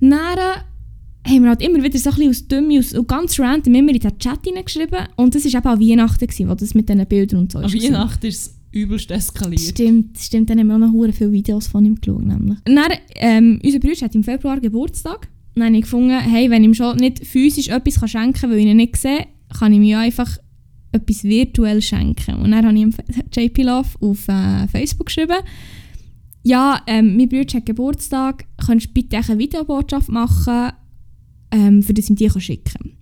Dann äh, haben wir halt immer wieder so ein bisschen aus Dümme, aus, und ganz random immer in den Chat hineingeschrieben und das war eben an Weihnachten, gewesen, wo das mit diesen Bildern und so An ist. gewesen. Weihnachten ist es übelst eskaliert. Stimmt, stimmt. Dann haben wir auch noch viele Videos von ihm geschaut. Nämlich. Und Dann, ähm, unser Bruder hat im Februar Geburtstag. Dann habe ich gefunden, hey, wenn ich ihm schon nicht physisch etwas schenken kann, weil ich ihn nicht sehe, kann ich ja einfach etwas virtuell schenken. Und dann habe ich ihm JP Love auf äh, Facebook geschrieben, ja, ähm, mein Bruder hat Geburtstag, kannst du bitte eine Videobotschaft machen, ähm, für das ich ihm die kann schicken kann.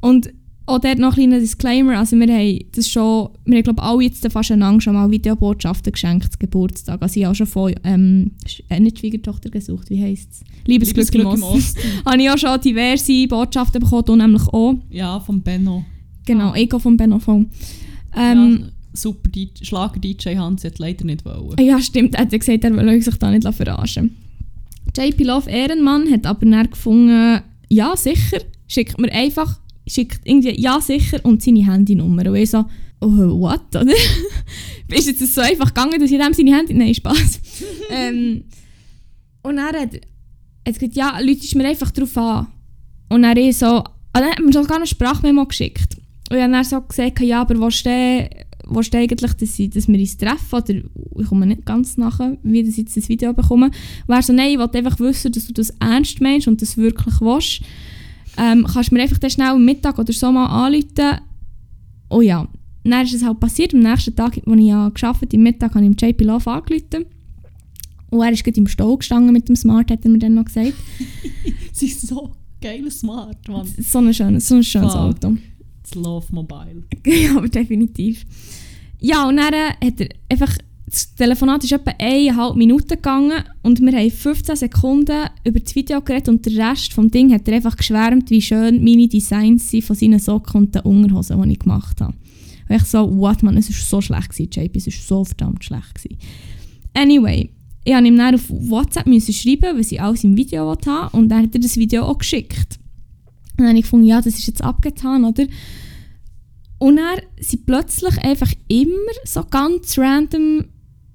Und auch dort noch ein kleiner Disclaimer, also wir haben das schon, wir haben glaube alle jetzt fast einander schon mal Videobotschaften geschenkt zum Geburtstag. Also ich habe auch schon von, ähm, äh, nicht Schwiegertochter gesucht, wie heisst es? Liebesglück, im Osten. Osten. habe ich auch schon diverse Botschaften bekommen, du nämlich auch. Ja, von Benno. Genau, ich gehe von Benofon. Ähm, ja, super DJ, Schlager-DJ Hans hat leider nicht wollen. ja. stimmt, er hat gesagt, er will sich da nicht verarschen JP Love Ehrenmann hat aber dann gefunden, ja sicher, schickt mir einfach, schickt irgendwie ja sicher und seine Handynummer. Und ich so, oh, what, oder? ist jetzt so einfach gegangen, dass ich dem seine Handy... Nein, Spaß. ähm, und hat er hat er gesagt, ja, Leute mir einfach drauf an. Und dann ich so, ah, dann hat mir sogar eine Sprachmemo geschickt. Und ich habe dann so gesagt, ja, aber wo steht du eigentlich, dass, ich, dass wir uns treffen? Oder ich komme nicht ganz nachher, wie ich jetzt das Video bekomme. Er so, nein, ich wollte einfach wissen, dass du das ernst meinst und das wirklich willst. Ähm, kannst du mir einfach dann schnell am Mittag oder so mal anrufen? Oh ja. Dann ist es halt passiert, am nächsten Tag, als ich ja gearbeitet habe, am Mittag, habe ich dem JP Love angerufen. Und er ist gerade im Stall gestanden mit dem Smart, hat er mir dann noch gesagt. Sie ist so geil smart, Mann. So ein schönes, so ein schönes Fuck. Auto. Das Love Mobile. ja, aber definitiv. Ja, und dann äh, hat er einfach das Telefonat ist etwa eineinhalb Minuten gegangen und wir haben 15 Sekunden über das Video geredet und der Rest vom Ding hat er einfach geschwärmt, wie schön meine Designs sind von seinen Socken und den Unterhosen, die ich gemacht habe. Und ich so, what man, es war so schlecht gewesen, JP, es war so verdammt schlecht gewesen. Anyway, ich musste ihm dann auf WhatsApp müssen schreiben, was ich alles im Video haben und dann hat er das Video auch geschickt. Und dann habe ich gefunden, ja, das ist jetzt abgetan, oder? Und dann sind plötzlich einfach immer so ganz random.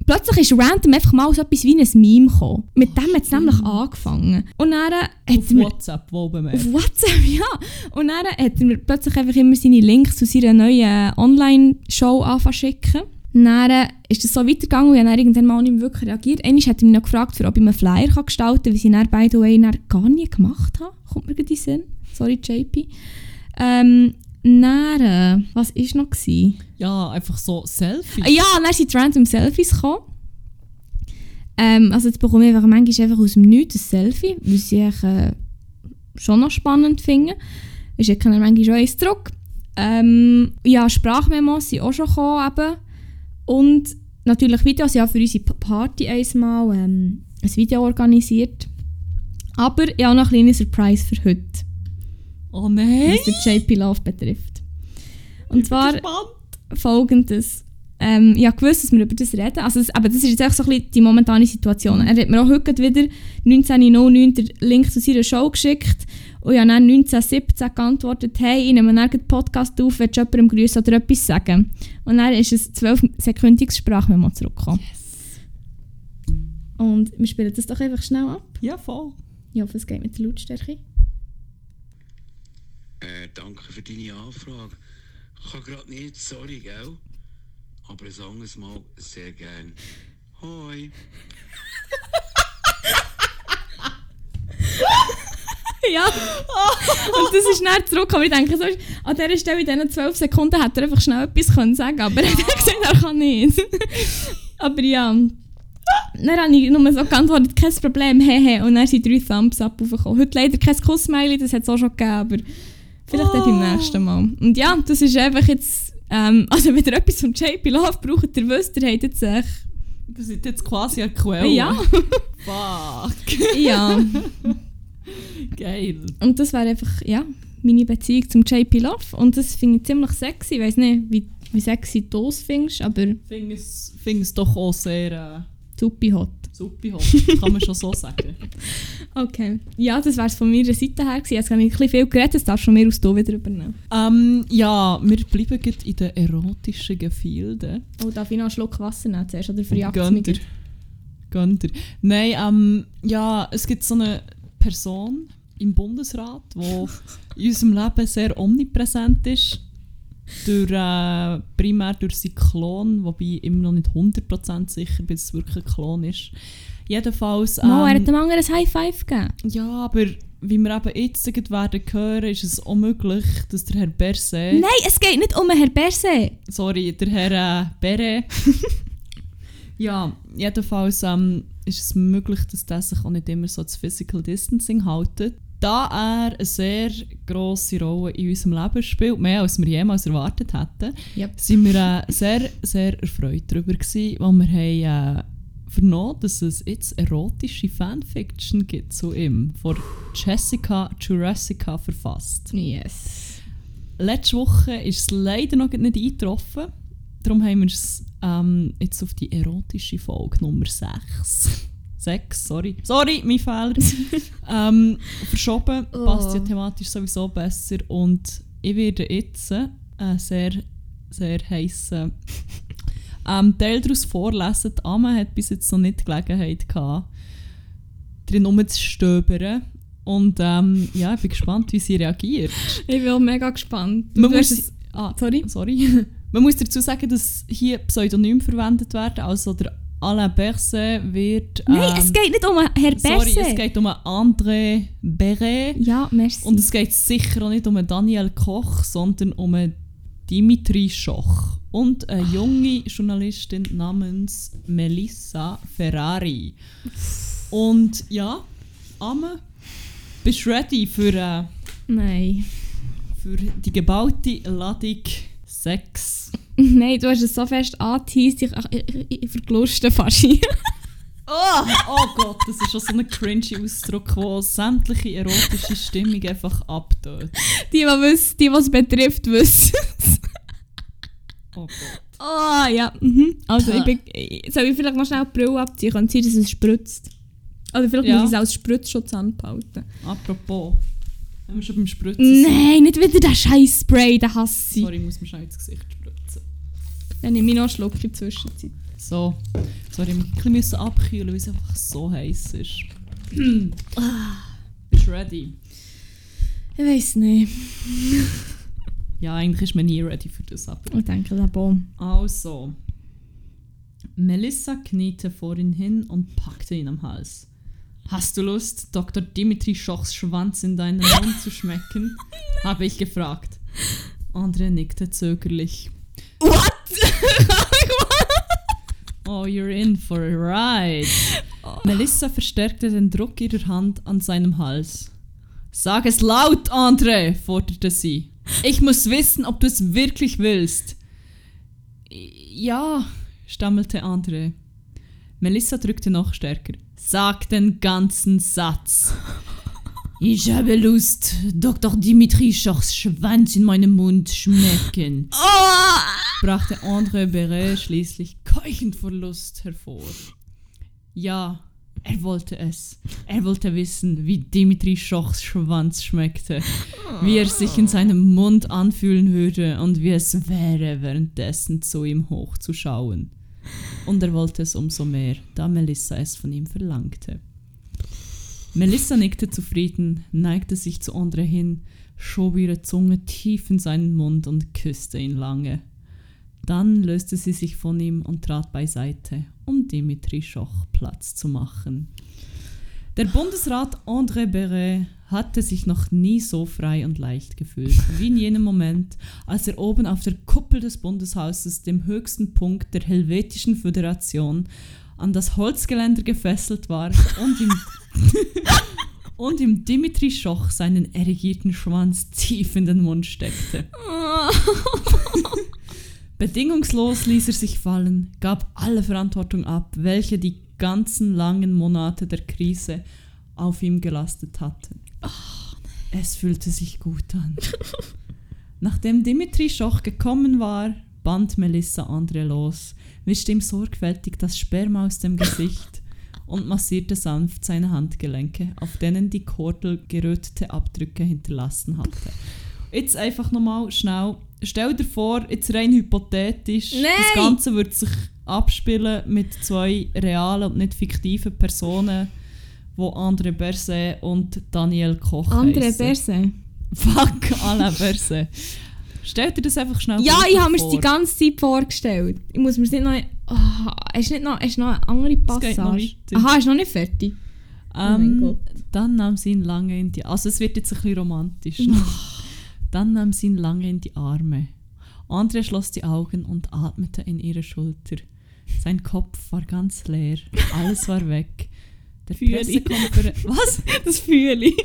Plötzlich ist random einfach mal so etwas wie ein Meme gekommen. Mit dem hat es nämlich angefangen. Und dann hat Auf mir, WhatsApp, wo bemerkt. auf WhatsApp, ja. Und dann hat er mir plötzlich einfach immer seine Links zu seiner neuen Online-Show anfangen schicken. Dann ist es so weitergegangen und ich habe irgendwann mal nicht mehr wirklich reagiert. Einmal hat er mich noch gefragt, ob ich einen Flyer gestalten kann, was ich dann, by the way, dann gar nie gemacht habe. Kommt mir in den Sinn. Sorry, JP. Ähm, dann, was war noch? Gewesen? Ja, einfach so Selfies. Ja, dann sind random Selfies gekommen. Ähm, also jetzt bekomme ich einfach manchmal einfach aus dem Nichts ein Selfie, was ich äh, schon noch spannend finde. Ist ja kann er manchmal schon eins zurück. Ähm, ja, Sprachmemos sind auch schon gekommen eben. Und natürlich Videos. Ich habe für unsere Party einmal ähm, ein Video organisiert. Aber ich habe noch einen kleinen Surprise für heute, Oh nein! was der JP Love betrifft. Und zwar folgendes. Ähm, ich habe gewusst, dass wir über das reden. Also das, aber das ist jetzt echt so ein bisschen die momentane Situation. Er hat mir auch heute wieder 19.09 den Link zu seiner Show geschickt. Und ich habe dann 19.17 geantwortet, hey, ich nehme einen Podcast auf, willst du jemandem grüßen oder etwas sagen? Und dann ist ein 12-sekündiges Sprachmemo zurückgekommen. Und wir spielen das doch einfach schnell ab. Ja, voll. Ich hoffe, es geht mit der Lautstärke. Äh, danke für deine Anfrage. Ich kann gerade nicht, sorry, gell? Aber ein anderes Mal sehr gern. Hoi. Ja. Und das ist dann zurück, aber ich denke, so, an dieser Stelle in diesen 12 Sekunden hätte er einfach schnell etwas können sagen aber er hat gesagt, er kann nicht. aber ja. Dann habe ich nur so geantwortet, kein Problem, hehe. Und dann sind drei Thumbs up aufgekommen. Heute leider kein Kuss-Smiley, das hat es auch schon gegeben, aber vielleicht dann beim Oh. nächsten Mal. Und ja, das ist einfach jetzt... Ähm, also wenn ihr etwas von JP Love braucht, ihr wisst, ihr habt jetzt echt... Wir sind jetzt quasi eine Quelle. Ja. Fuck. ja. Geil. Und das wäre einfach, ja, meine Beziehung zum JP Love. Und das finde ich ziemlich sexy. Ich weiß nicht, wie, wie sexy du es findest, aber Ich finde es, doch auch sehr äh, super hot. Super hot. Kann man schon so sagen. Okay. Ja, das wäre es von meiner Seite her gewesen. Jetzt habe ich ein bisschen viel geredet, das darfst du von mir aus du wieder übernehmen. Ähm, ja, wir bleiben gerade in den erotischen Gefilden. Oh, darf ich noch einen Schluck Wasser nehmen zuerst? Oder verjagt es mich? Gönnt ihr. Nein, ähm, ja, es gibt so eine Person im Bundesrat, die in unserem Leben sehr omnipräsent ist. Durch, äh, primär durch seinen Klon, wobei ich immer noch nicht 100% sicher bin, dass es wirklich ein Klon ist. Jedenfalls... Mo, er hat ähm, dem anderen ein High Five gegeben. ja, aber wie wir eben jetzt werden hören, ist es auch möglich, dass der Herr Berset... Nein, es geht nicht um Herr Berse. Sorry, der Herr äh, Bere. ja, jedenfalls ähm, ist es möglich, dass der sich auch nicht immer so das Physical Distancing hält. Da er eine sehr grosse Rolle in unserem Leben spielt, mehr als wir jemals erwartet hätten, Yep. sind wir äh, sehr, sehr erfreut darüber gewesen, weil wir haben, äh, vernommen, dass es jetzt erotische Fanfiction gibt zu ihm, von Jessica Jurassica verfasst. Yes. Letzte Woche ist es leider noch nicht eingetroffen. Darum haben wir es ähm, jetzt auf die erotische Folge Nummer 6. 6, sorry. Sorry, mein Fehler. ähm, verschoben. Oh. Passt ja thematisch sowieso besser. Und ich werde jetzt einen sehr, sehr heissen ähm, Teil daraus vorlesen. Die Amme hat bis jetzt noch nicht die Gelegenheit gehabt, drin rumzustöbern. Und ähm, ja, ich bin gespannt, wie sie reagiert. Ich bin auch mega gespannt. Man muss, es- ah, Sorry? sorry. Man muss dazu sagen, dass hier Pseudonyme verwendet werden. Also der Alain Berset wird. Nein, ähm, es geht nicht um Herr Berse. Sorry, es geht um André Beret. Ja, merci. Und es geht sicher auch nicht um Daniel Koch, sondern um Dimitri Schoch. Und eine junge Journalistin namens Melissa Ferrari. Und ja, Amme, bist du ready für, äh, Nein. für die gebaute Ladung Sex? Nein, du hast es so fest angeteased, ich, ich, ich, ich fast. Oh, oh Gott, das ist schon so ein cringy Ausdruck, der sämtliche erotische Stimmung einfach abtötet. die, die wissen, die, was es betrifft, wissen. Oh Gott. Ah, ja. Mhm. Also, ich bin, soll ich vielleicht noch schnell die Brille abziehen? Könnte sein, dass es spritzt. Oder vielleicht Ja. muss ich es als Spritzschutz anbehalten. Apropos, wenn wir schon beim Spritzen sind. Nein, nicht wieder der scheiß Spray, den hasse ich. Sorry, ich muss mir schnell ins Gesicht spritzen. Dann nehme ich noch einen Schluck in der Zwischenzeit. So, sorry, ich musste ein bisschen abkühlen, weil es einfach so heiß ist. Bist du ready? Ich weiß nicht. Ja, eigentlich ist man nie ready für das, aber... Ich denke, der Baum. Also. Melissa kniete vor ihn hin und packte ihn am Hals. Hast du Lust, Dr. Dimitri Schochs Schwanz in deinen Mund zu schmecken? habe ich gefragt. Andre nickte zögerlich. What? Oh, you're in for a ride. Melissa verstärkte den Druck ihrer Hand an seinem Hals. Sag es laut, Andre, forderte sie. Ich muss wissen, ob du es wirklich willst. Ja, stammelte Andre. Melissa drückte noch stärker. Sag den ganzen Satz. Ich habe Lust, Dr. Dimitri Schochs Schwanz in meinem Mund schmecken, Oh! Brachte André Beret schließlich keuchend vor Lust hervor. Ja, er wollte es. Er wollte wissen, wie Dimitri Schochs Schwanz schmeckte, wie er sich in seinem Mund anfühlen würde und wie es wäre, währenddessen zu ihm hochzuschauen. Und er wollte es umso mehr, da Melissa es von ihm verlangte. Melissa nickte zufrieden, neigte sich zu André hin, schob ihre Zunge tief in seinen Mund und küsste ihn lange. Dann löste sie sich von ihm und trat beiseite, um Dimitri Schoch Platz zu machen. Der Bundesrat André Beret hatte sich noch nie so frei und leicht gefühlt, wie in jenem Moment, als er oben auf der Kuppel des Bundeshauses, dem höchsten Punkt der Helvetischen Föderation, an das Holzgeländer gefesselt war und ihm, und ihm Dimitri Schoch seinen erigierten Schwanz tief in den Mund steckte. Bedingungslos ließ er sich fallen, gab alle Verantwortung ab, welche die ganzen langen Monate der Krise auf ihm gelastet hatten. Es fühlte sich gut an. Nachdem Dimitri Schoch gekommen war, band Melissa Andre los, wischte ihm sorgfältig das Sperma aus dem Gesicht und massierte sanft seine Handgelenke, auf denen die Kordel gerötete Abdrücke hinterlassen hatte. Jetzt einfach nochmal schnell. Stell dir vor, jetzt rein hypothetisch, Nein! das Ganze würde sich abspielen mit zwei realen und nicht fiktiven Personen, wo André Berset und Daniel Koch Andre heissen. Berse. Fuck, Alain Berset. Stell dir das einfach schnell Ja, bildlich ich habe mir es vor. die ganze Zeit vorgestellt. Ich muss mir es nicht noch... Oh, hast du nicht noch, hast noch eine andere Passage? Aha, ist noch nicht fertig. Oh mein Ähm, Gott. dann nahm sie ihn lange in die Also es wird jetzt ein bisschen romantisch. dann nahm sie ihn lange in die Arme. André schloss die Augen und atmete in ihre Schulter. Sein Kopf war ganz leer. Alles war weg. Der. Pressekonferenz... Was? Das fühle ich.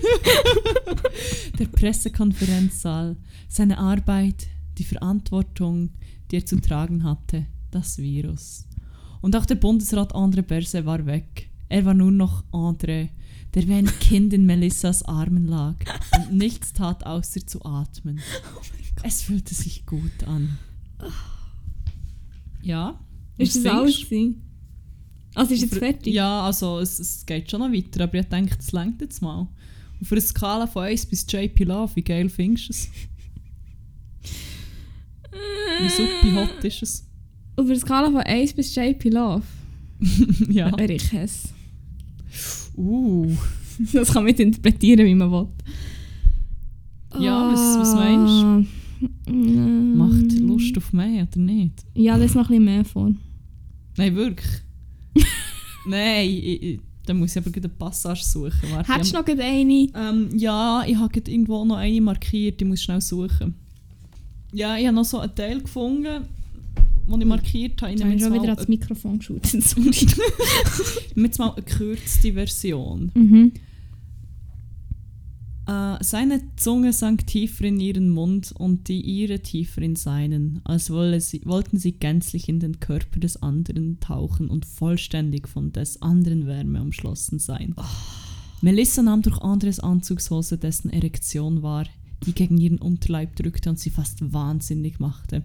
Der Pressekonferenzsaal, seine Arbeit, die Verantwortung, die er zu tragen hatte, das Virus. Und auch der Bundesrat André Berse war weg. Er war nur noch André, der wie ein Kind in Melissas Armen lag und nichts tat, außer zu atmen. es fühlte sich gut an. Ja? Ist das alles? Also ist jetzt fertig? Ja, also es, es geht schon noch weiter, aber ich denke, das längt jetzt mal. Und für eine Skala von 1 bis JP Love, wie geil findest du es? Wie super hot ist es? Auf einer Skala von 1 bis JP Love? ja. Wäre ich es. Uh. Das kann man nicht interpretieren, wie man will. Ja, was- was meinst du? Mm. Macht Lust auf mehr oder nicht? Ja, lass noch ein bisschen mehr vor. Nein, wirklich. Nein, ich, ich, dann muss ich aber eine Passage suchen. Warte, Hättest du noch eine? Ähm, ja, ich habe irgendwo noch eine markiert, ich muss schnell suchen. Ja, ich habe noch so einen Teil gefunden, den ich markiert habe. Ich habe schon wieder ans Mikrofon geschaut. Sorry. jetzt mal eine gekürzte Version. mhm. Äh, seine Zunge sank tiefer in ihren Mund und die ihre tiefer in seinen, als wolle sie, wollten sie gänzlich in den Körper des anderen tauchen und vollständig von des anderen Wärme umschlossen sein. Melissa nahm durch Andres Anzugshose dessen Erektion war, die gegen ihren Unterleib drückte und sie fast wahnsinnig machte.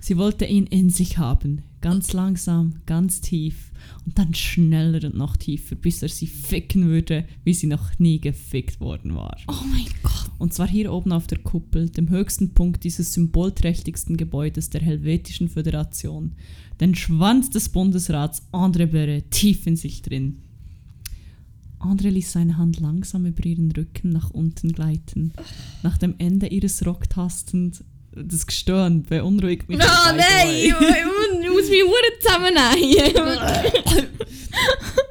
Sie wollte ihn in sich haben, ganz langsam, ganz tief und dann schneller und noch tiefer, bis er sie ficken würde, wie sie noch nie gefickt worden war. Oh mein Gott. Und zwar hier oben auf der Kuppel, dem höchsten Punkt dieses symbolträchtigsten Gebäudes der Helvetischen Föderation. Den Schwanz des Bundesrats André Börre tief in sich drin. André ließ seine Hand langsam über ihren Rücken nach unten gleiten. Nach dem Ende ihres Rock tastend. Das Gestöhn beunruhigt mich. Oh nein, ich muss mich Uhren zusammennehmen.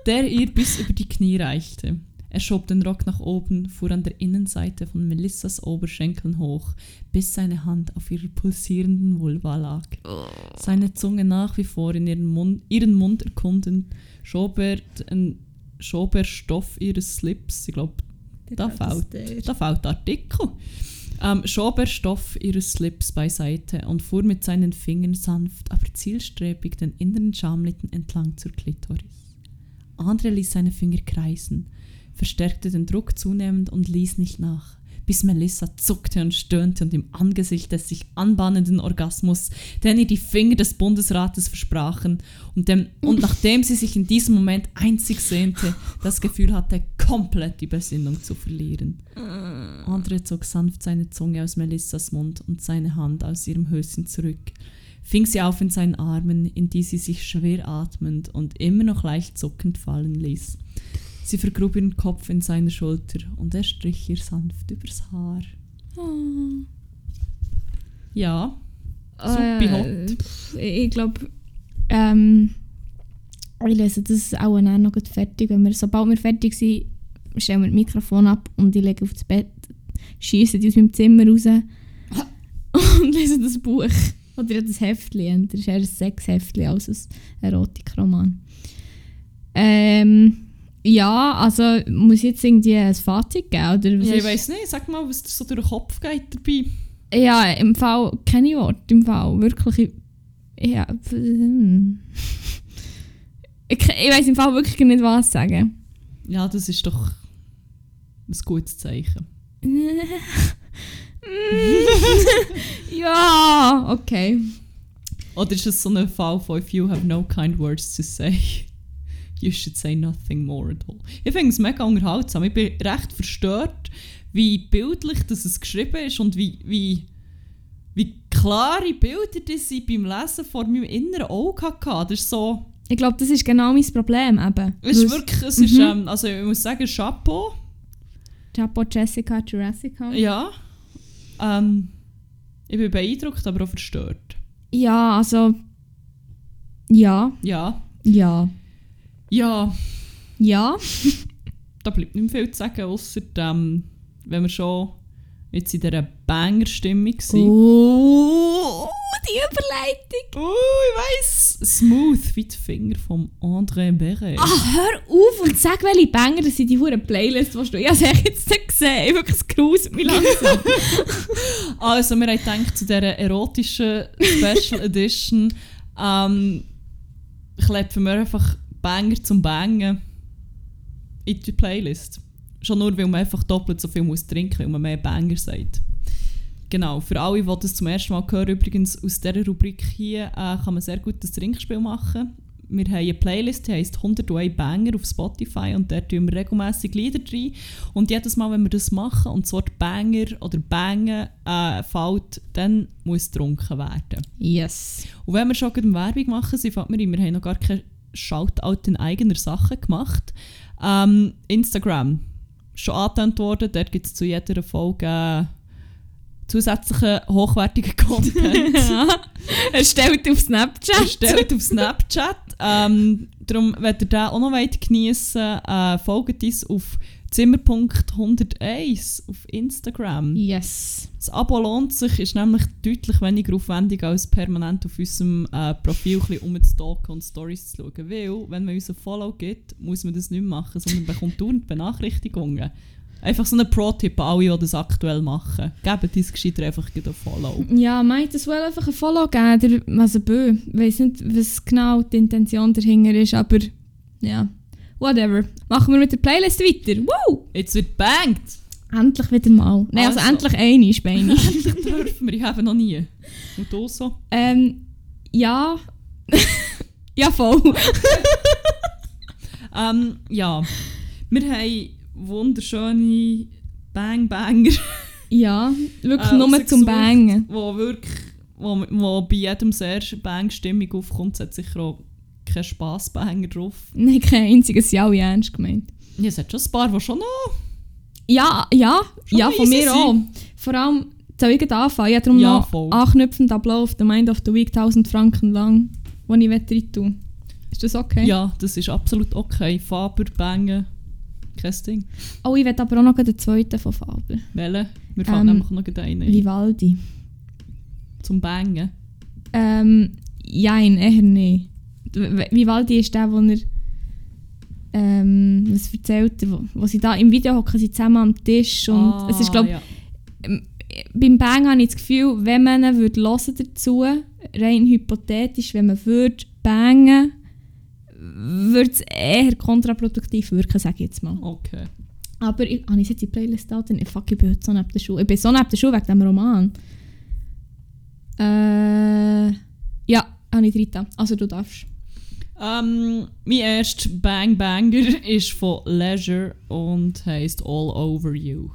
der ihr bis über die Knie reichte. Er schob den Rock nach oben, fuhr an der Innenseite von Melissas Oberschenkeln hoch, bis seine Hand auf ihrer pulsierenden Vulva lag. Seine Zunge nach wie vor in ihren Mund, ihren Mund erkundend, schob er, den, schob er Stoff ihres Slips, ich glaube, da fällt, da fällt Artikel, ähm, schob er Stoff ihres Slips beiseite und fuhr mit seinen Fingern sanft, aber zielstrebig den inneren Schamlippen entlang zur Klitoris. Andre ließ seine Finger kreisen, verstärkte den Druck zunehmend und ließ nicht nach, bis Melissa zuckte und stöhnte und im Angesicht des sich anbahnenden Orgasmus, den ihr die Finger des Bundesrates versprachen und, dem, und nachdem sie sich in diesem Moment einzig sehnte, das Gefühl hatte, komplett die Besinnung zu verlieren. Andre zog sanft seine Zunge aus Melissas Mund und seine Hand aus ihrem Höschen zurück, fing sie auf in seinen Armen, in die sie sich schwer atmend und immer noch leicht zuckend fallen ließ. Sie vergrub ihren Kopf in seine Schulter und er strich ihr sanft übers Haar. Oh. Ja, Supi Äh, hot. Ich glaube, ähm, ich lese das auch dann noch fertig. Wenn wir, sobald wir fertig sind, stellen wir das Mikrofon ab und ich lege auf das Bett, schieße die aus meinem Zimmer raus und lese das Buch. Oder ja, das Heftchen. Das ist eher ein Sexheftchen als ein Erotikroman. Ähm, ja, also muss ich jetzt irgendwie ein Fazit geben? Oder was ja ich weiß nicht, sag mal, was dir so durch den Kopf geht dabei. ja, im Fall keine Worte, im Fall wirklich. ich- Ja, hm. ich, ich weiß im Fall wirklich nicht, was sagen. Ja, das ist doch ein gutes Zeichen. ja, okay. Oder ist es so ein Fall von «If you have no kind words to say, you should say nothing more at all». Ich finde es mega unterhaltsam. Ich bin recht verstört, wie bildlich das es geschrieben ist und wie, wie, wie klare Bilder das ich beim Lesen vor meinem inneren Auge hatte. Das ist so... Ich glaube, das ist genau mein Problem eben. Es ist wirklich... Es ist, ähm, also ich muss sagen, Chapeau. Chapo, Jessica, Jurassica. Ja. Ähm, ich bin beeindruckt, aber auch verstört. Ja, also. Ja, Ja. ja, Ja, ja. da bleibt nicht mehr viel zu sagen, außer ähm, wenn wir schon jetzt in dieser Banger-Stimmung sind. Oh, die Überleitung. Oh, ich weiss. Smooth wie die Finger von André Beret. Ah, hör auf und sag, welche Banger das sind die hure Playlist, die du... Ich habe es jetzt nicht gesehen. Wirklich, es gruselt mich langsam. Also, wir haben gedacht, zu dieser erotischen Special Edition ähm, klepfen wir einfach Banger zum Bangen in die Playlist. Schon nur, weil man einfach doppelt so viel muss trinken, weil man mehr Banger sagt. Genau, für alle, die das zum ersten Mal hören, übrigens aus dieser Rubrik hier, äh, kann man sehr gut das Trinkspiel machen. Wir haben eine Playlist, die heisst 101 Banger auf Spotify und dort tun wir regelmässig Lieder rein. Und jedes Mal, wenn wir das machen und das Wort Banger oder Bangen äh, fällt, dann muss getrunken werden. yes. Und wenn wir schon gerade Werbung machen, sind, fällt mir ein, wir haben noch gar keinen Shoutout in eigener Sache gemacht. Ähm, Instagram, schon angetönt worden, dort gibt es zu jeder Folge äh, zusätzlichen hochwertigen Content. Erstellt auf Snapchat. Erstellt auf Snapchat. Ähm, darum, wenn ihr den auch noch wollt geniessen äh, folgt uns auf Zimmerpunkt101 auf Instagram. Yes. Das Abo lohnt sich, ist nämlich deutlich weniger aufwendig als permanent auf unserem äh, Profil rumzustalken und Stories zu schauen. Weil, wenn man uns ein Follow gibt, muss man das nicht machen, sondern bekommt dauernd Benachrichtigungen. Einfach so ein Pro-Tipp an alle, die das aktuell machen. Gebt uns gescheiter einfach ein Follow. Ja, meint es wohl einfach ein Follow geben, der, also bö. Ich weiß nicht, was genau die Intention dahinter ist, aber ja, whatever. Machen wir mit der Playlist weiter. Woo! Jetzt wird bangt! Endlich wieder mal. Nein, also, Also. endlich eine Beine. Endlich dürfen wir, ich habe noch nie. Und du so? ähm, ja. ja, voll. Ähm, ja. Wir haben wunderschöne Bang-Banger. Ja, wirklich Äh, nur zum Bangen. wo wirklich, wo, wo bei jedem sehr Bang-Stimmung aufkommt, hat sicher auch kein Spass-Banger drauf. Nein, kein einziges Ja wie ernst gemeint. Ja, es hat schon ein paar, die schon noch... Ja, ja, Schon ja, von mir auch. Vor allem, soll ich anfangen? Ich habe darum Ja, noch voll. anknüpfend Ablauf The Mind of the Week 1000 Franken lang, wo ich rein tun Ist das okay? Ja, das ist absolut okay. Faber, Bangen, kein Ding. Oh, ich will aber auch noch den zweiten von Faber. Welche? Wir fangen Ähm, nämlich noch gleich einen ein. Vivaldi. Zum Bangen. Ähm, nein, eher nicht. Vivaldi ist der, wo er ähm, was erzählt, er, wo, wo sie da im Video hocken sie zusammen am Tisch und Ah, es ist glaube ja. beim Bang habe ich das Gefühl, wenn man ihn würde hören dazu, rein hypothetisch, wenn man würde bangen, würde es eher kontraproduktiv wirken, sage ich jetzt mal. Okay. Aber ich, habe ich jetzt die Playlist da drin? Fuck, ich bin heute so neben der Schule. Ich bin so neben der Schule wegen dem Roman. Äh, ja, habe ich drin. Also du darfst. Ähm, mein erster Bang Banger ist von Leisure und heisst All Over You.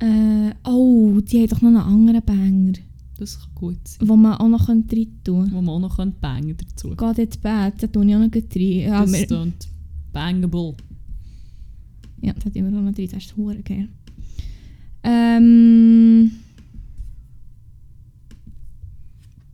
Äh, oh, die haben doch noch einen anderen Banger, Das kann gut sein. den man auch noch rein tun könnte. Wo man auch noch bangen dazu. Geht jetzt bad, da tue ich auch noch rein. Ja, Das klingt bangable. Ja, das hat immer noch drin, das ist hure geil. Ähm.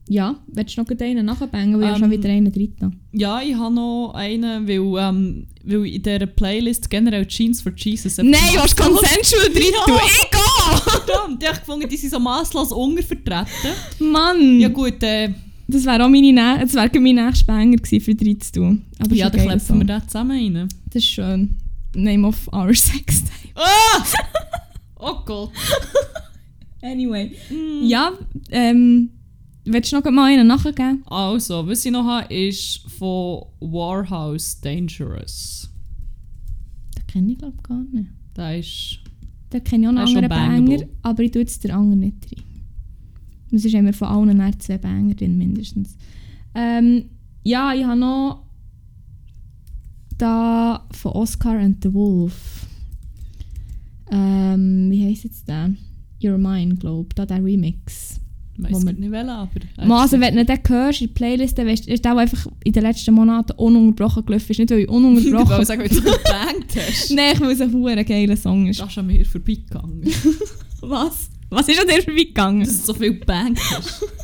Ja, willst du noch einen nachbangen, weil ich habe schon Ähm, wieder einen drin. Ja, ich habe noch einen, weil, ähm, weil in dieser Playlist generell Jeans for Jesus... Nein, hast Consensual drin Ja. tun. Ich! Verdammt, ich habe gefunden, die sind so masslos untervertreten. Mann! Ja gut, äh, Das wäre auch meine, Nä das wär mein nächster Banger gewesen, für drin zu tun. Aber ja, ist dann geiler klepfen wir den zusammen rein. Das ist schön. Name of our sex tape. Ah! Oh Gott. Anyway. Mm. Ja, ähm. Willst du noch mal einen nachgeben? Also, was ich noch habe, ist von Warhouse Dangerous. Den kenne ich glaube gar nicht. Der ist... Den kenne ich auch noch ist schon anderen Banger, aber ich tue jetzt den anderen nicht rein. Es ist immer von allen dann zwei Banger drin, mindestens. Ähm, ja, ich habe noch da von Oscar and the Wolf. Ähm, wie heisst jetzt der? You're Mine, glaube ich. Da der Remix. Ich Wo wir- nicht welchen, aber... er ist also, wenn du den hörst in der Playlist, dann weißt du, ist der, der einfach in den letzten Monaten ununterbrochen gelaufen ist. Nicht, weil ich Ich wollte ununterbrochen... sagen, weil du gebangt hast. Nein, weil es ein verdammt geiler Song ist. Das ist an mir vorbeigegangen. Was? Was ist an dir vorbeigegangen? Dass du so viel gebangt hast.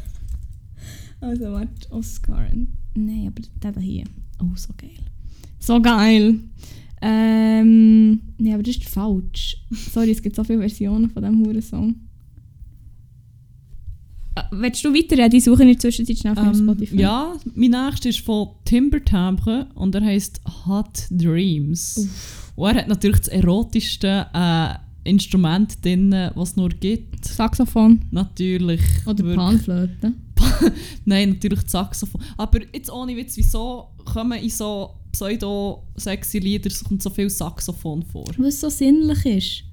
Also, warte, Oscar. Nein, aber der da hier. Oh, so geil. So geil. Ähm. Nein, aber das ist falsch. Sorry, es gibt so viele Versionen von diesem Huren-Song. Willst du weiterreden? Ich suche in der Zwischenzeit schnell auf Ähm, Spotify. ja, mein nächster ist von Timber Timbre und er heisst Hot Dreams. Und er hat natürlich das erotischste äh, Instrument drin, was es nur gibt. Saxophon. Natürlich. Oder Panflöte. Nein, natürlich das Saxophon. Aber jetzt ohne Witz, wieso kommen in so pseudo-sexy Lieder kommt so viel Saxophon vor? Was so sinnlich ist.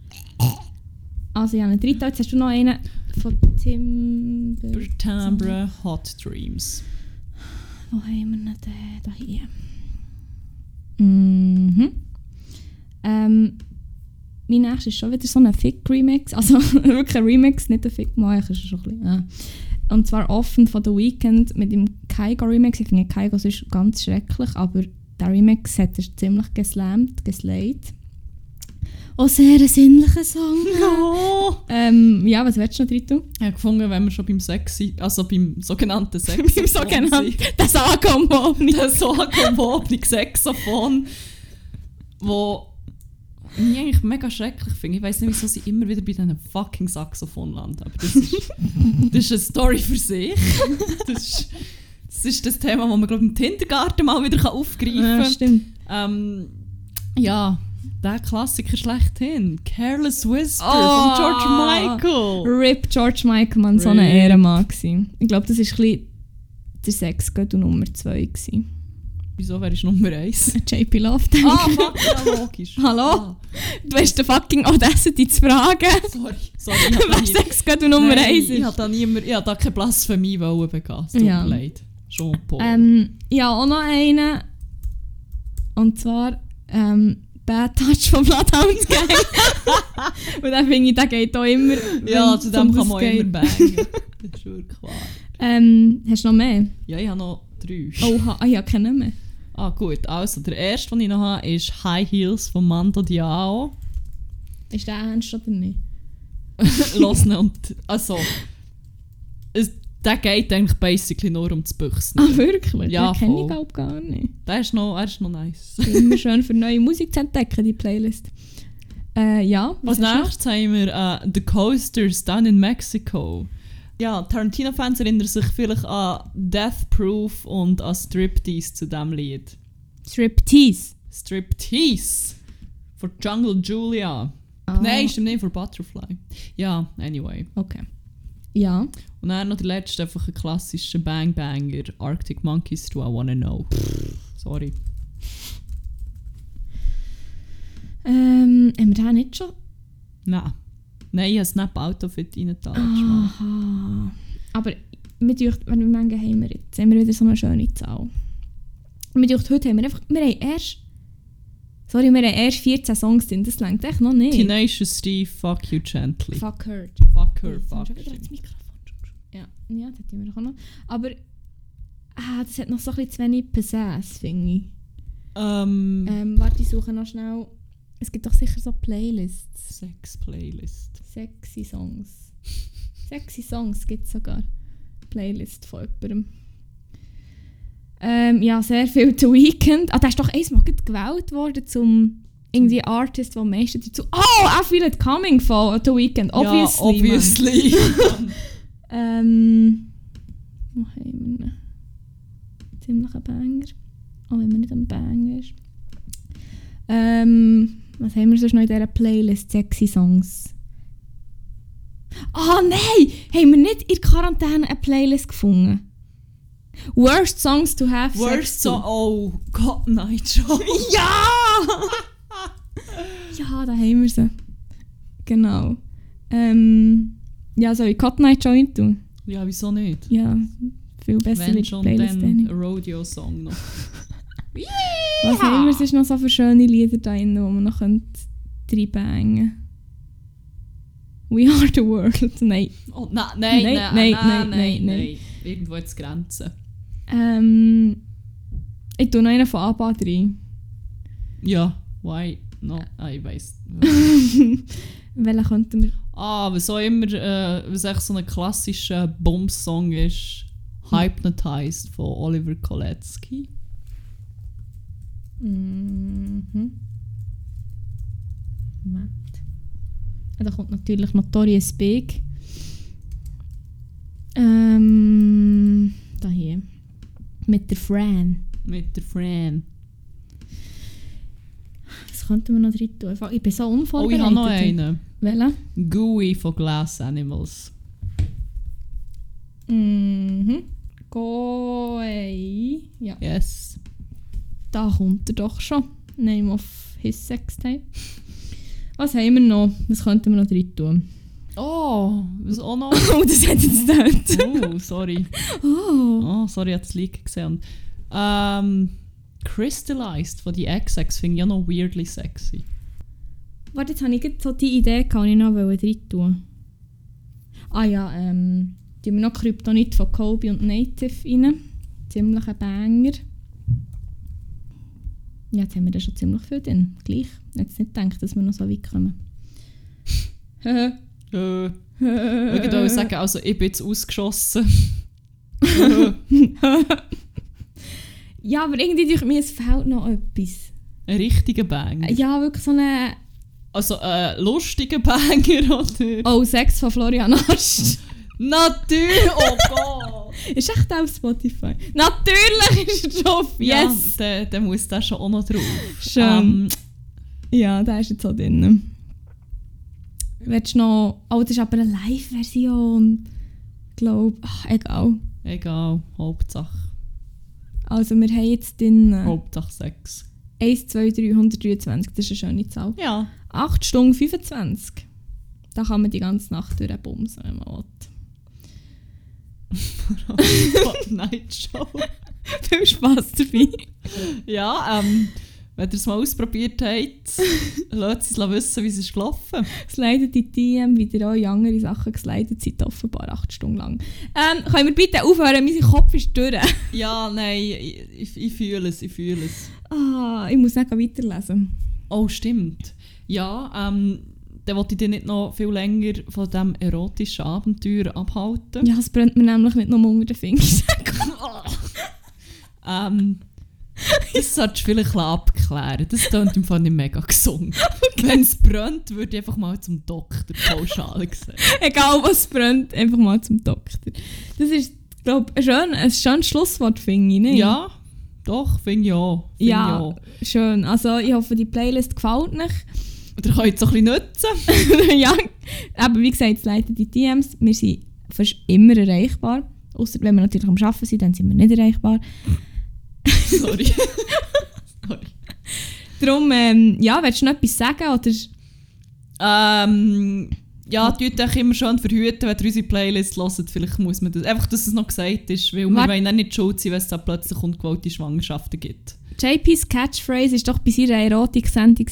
Also, ja, einen dritten. Jetzt hast du noch einen von Timber. Timber Timbre Hot Dreams. Wo haben wir noch den? Da hier. Mhm. Ähm, mein nächster ist schon wieder so ein Fick-Remix. Also wirklich ein Remix, nicht ein Fick. Mal, ist schon ein bisschen. Ja. Und zwar offen von The Weeknd mit dem Kaigo-Remix. Ich finde Kaigo ist ganz schrecklich, aber der Remix hat er ziemlich geslammt, geslayed. Oh, sehr ein sinnlicher Song. Ja. ähm, ja, was willst du noch drin tun? Ich habe gefunden, wenn wir schon beim Sexy, also beim sogenannten Sexy Beim sogenannten- Das Ankommen nicht. das Saxophon, Saxophon, wo ich eigentlich mega schrecklich finde. Ich weiß nicht, wieso sie immer wieder bei diesen fucking Saxophon landen. Aber das ist, das ist eine Story für sich. Das ist das, ist das Thema, das man glaub, im Kindergarten mal wieder aufgreifen Ja, kann. stimmt. Ähm, ja, Der Klassiker schlechthin. Careless Whisper Oh. von George Michael. RIP George Michael, man, so ein. Ehrenmann gewesen. Ich glaube, das war ein der Sexgott und Nummer 2 gewesen. Wieso wäre ich Nummer 1? JP Love, denke Ah, ich. fuck, ja, logisch. Hallo? Ah, Du hast den fucking Audacity zu fragen, sorry, sorry. Ich wer Sexgott und Nummer Nein, 1 Ich ist. habe da, niemand- ich hab da keine Blasphemie begehen. Es tut Ja. mir leid. Jean-Paul. Ähm, ja, auch noch einen. Und zwar ähm, Bad Touch von Bloodhound Gang. Und dann finde ich, der geht auch immer. ja, zu dem kann das man geht. immer bangen. das ist wirklich wahr. Ähm, hast du noch mehr? Ja, ich habe noch drei. Oh, ha, ah, ja, keine mehr. Ah, gut. Also, der erste, den ich noch habe, ist High Heels von Mando Diao. Ist der ernst oder nicht? Los und. Also. Es, der geht eigentlich basically nur um das Büchsen. Ah, wirklich? Ja, den kenne ich glaub gar nicht. Der ist noch, er ist noch nice. Immer schön für neue Musik zu entdecken, die Playlist. Äh, ja, was noch? nächstes haben wir äh, The Coasters Down in Mexico. Ja, Tarantino-Fans erinnern sich vielleicht an Death Proof und an Striptease zu diesem Lied. Striptease. Striptease von Jungle Julia. Ah, Nein, stimmt nicht, von Butterfly. Ja, anyway. Okay. Ja. Und dann noch der letzte, einfach ein klassischer Bang Banger. Arctic Monkeys, Do I Wanna Know. Sorry. Ähm, haben wir den nicht schon? Nein. Nein, ich habe Snap Outfit reingetan. Ah. Aha. Aber mir dünkt, wenn wir Menge haben wir jetzt, haben wir wieder so eine schöne Zahl. Mir dünkt, heute haben wir einfach, wir haben erst, sorry, wir haben erst 14 Songs drin, das längt echt noch nicht. Tenacious D, Fuck You Gently. Fuck hurt. Fuck her, Jetzt haben fuck Ja, ja, das haben wir auch noch. Aber ah, das hat noch so ein bisschen zu wenig Pizzazz, finde ich. Ähm, Ähm, warte, ich suche noch schnell. Es gibt doch sicher so Playlists. Sex Playlist. Sexy Songs. Sexy Songs gibt es sogar. Playlist von jemandem. Ähm, ja, sehr viel The Weeknd. Ah, der ist doch einmal gewählt worden zum irgendwie Artist, der am meisten dazu... Oh, I Feel It Coming von The Weeknd. Obviously. Ja, obviously. Ähm... Wo haben wir ihn? Ziemlich ein Banger. Auch wenn man nicht ein Banger ist. Ähm... Was haben wir sonst noch in dieser Playlist? Sexy Songs. Ah, nein! Haben wir nicht in Quarantäne eine Playlist gefunden? Worst Songs to have Sex Worst to. Song. Oh, God Night Show. Ja! ja, da haben wir sie. Genau. Ähm, ja, soll ich Cut Night Joint tun? ja, wieso nicht? Ja, viel besser Wenn schon, Playlist. dann Rodeo-Song noch. Was haben wir sonst noch so für schöne Lieder da drin, die man noch reinbangen We are the world. Nein. Oh, nein, nein, Nein, nein, nein, nein, nein, nein, nein. Irgendwo es Grenzen. Ähm, ich tue noch einen von ABBA rein. Ja, why? No, ah, ich weiss. Welchen könnten wir... ah, was auch immer, äh, was echt so ein klassischer Bums-Song ist, Hypnotized von Oliver Kolecki. Mhm. Matt. Ja, da kommt natürlich Notorious Big. Ähm, da hier. Mit der Fran. Mit der Fran. Was könnten wir noch drin tun? Ich bin so Oh, unvorbereitet. ich habe noch einen. Welchen? Gooey von Glass Animals. Mhm. Goei. Ja, Yes. da kommt er doch schon. Name of his Sextape. Was haben wir noch? Was könnten wir noch drin tun? Oh, was auch noch? Oh, das hat jetzt nicht. Oh, sorry. Oh. Oh, sorry, ich habe das Leak gesehen. Ähm, Crystallized von die XX finde ich ja noch weirdly sexy. Warte, jetzt habe ich gerade so die Idee, die ich noch drin tun Ah ja, ähm, tun wir noch Kryptonit von Kobe und Native rein. Ziemlich ein Banger. Ja, jetzt haben wir da schon ziemlich viel drin. Gleich. Jetzt nicht gedacht, dass wir noch so weit kommen. Ich würde sagen, also ich bin jetzt ausgeschossen. ja, aber irgendwie durch mir, es fehlt noch etwas. Ein richtiger Banger. Ja, wirklich so eine... Also ein lustiger Banger, oder? Oh, Sex von Florian Ast. Natürlich! Oh Gott! ist echt auf Spotify? Natürlich ist er drauf, yes! Ja, dann, dann muss der schon auch noch drauf. Schön. Ähm, Ja, der ist jetzt auch drin. Willst du noch... Oh, das ist aber eine Live-Version. Ich glaube... Ach, egal. Egal, Hauptsache. Also wir haben jetzt den äh, Hauptsache Sex. 1, 2, 3, 123. Das ist eine schöne Zahl. Ja. 8 Stunden 25. Da kann man die ganze Nacht durchbumsen, wenn man will. Night Show. Viel Spass dabei. Ja, ähm, wenn ihr es mal ausprobiert habt, lasst es wissen, wie es ist gelaufen. Slidet in die DM, wie ihr auch andere Sachen geslidet seid, offenbar 8 Stunden lang. Ähm, können wir bitte aufhören? Mein Kopf ist durch. Ja, nein, ich, ich, ich fühle es, ich fühle es. Ah, ich muss nicht weiterlesen. Oh, stimmt. Ja, ähm, dann wollte ich dich nicht noch viel länger von diesem erotischen Abenteuer abhalten. Ja, es brennt mir nämlich nicht nur unter den Fingern. Ähm, das solltest du vielleicht abklären. Das klingt im Fall nicht mega gesund. Wenn es brennt, würde ich einfach mal zum Doktor pauschal gesagt. Egal was brennt, einfach mal zum Doktor. Das ist, glaube ich, ein, schön, ein schönes Schlusswort, finde ich. Nicht? Ja, doch, finde ich auch. Find Ja, Ich auch. schön. Also ich hoffe, die Playlist gefällt euch. Oder könnt es auch ein bisschen nutzen. ja, aber wie gesagt, leitet die DMs. Wir sind fast immer erreichbar. Außer wenn wir natürlich am Arbeiten sind, dann sind wir nicht erreichbar. Sorry. Sorry. Darum, ähm, ja, willst du noch etwas sagen? Oder? Ähm, ja, tut euch immer schön verhüten, wenn ihr unsere Playlist hört. Vielleicht muss man das... Einfach, dass es noch gesagt ist, weil wir Wart- wollen auch nicht schuld sein, wenn es da plötzlich ungewollte Schwangerschaften gibt. JP's Catchphrase war doch bei seiner Erotik-Sendung.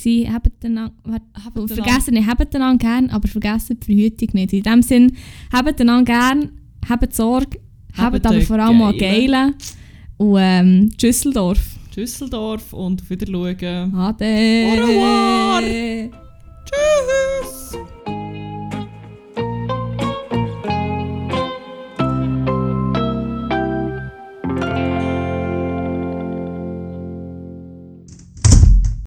vergessen nicht, habt den an gern, aber vergessen die Verhütung nicht. In dem Sinn, habt den an gern, habt Sorge, habt aber vor allem auch geile. Und ähm, Düsseldorf. Düsseldorf und auf Wiedersehen. Ade. Au revoir.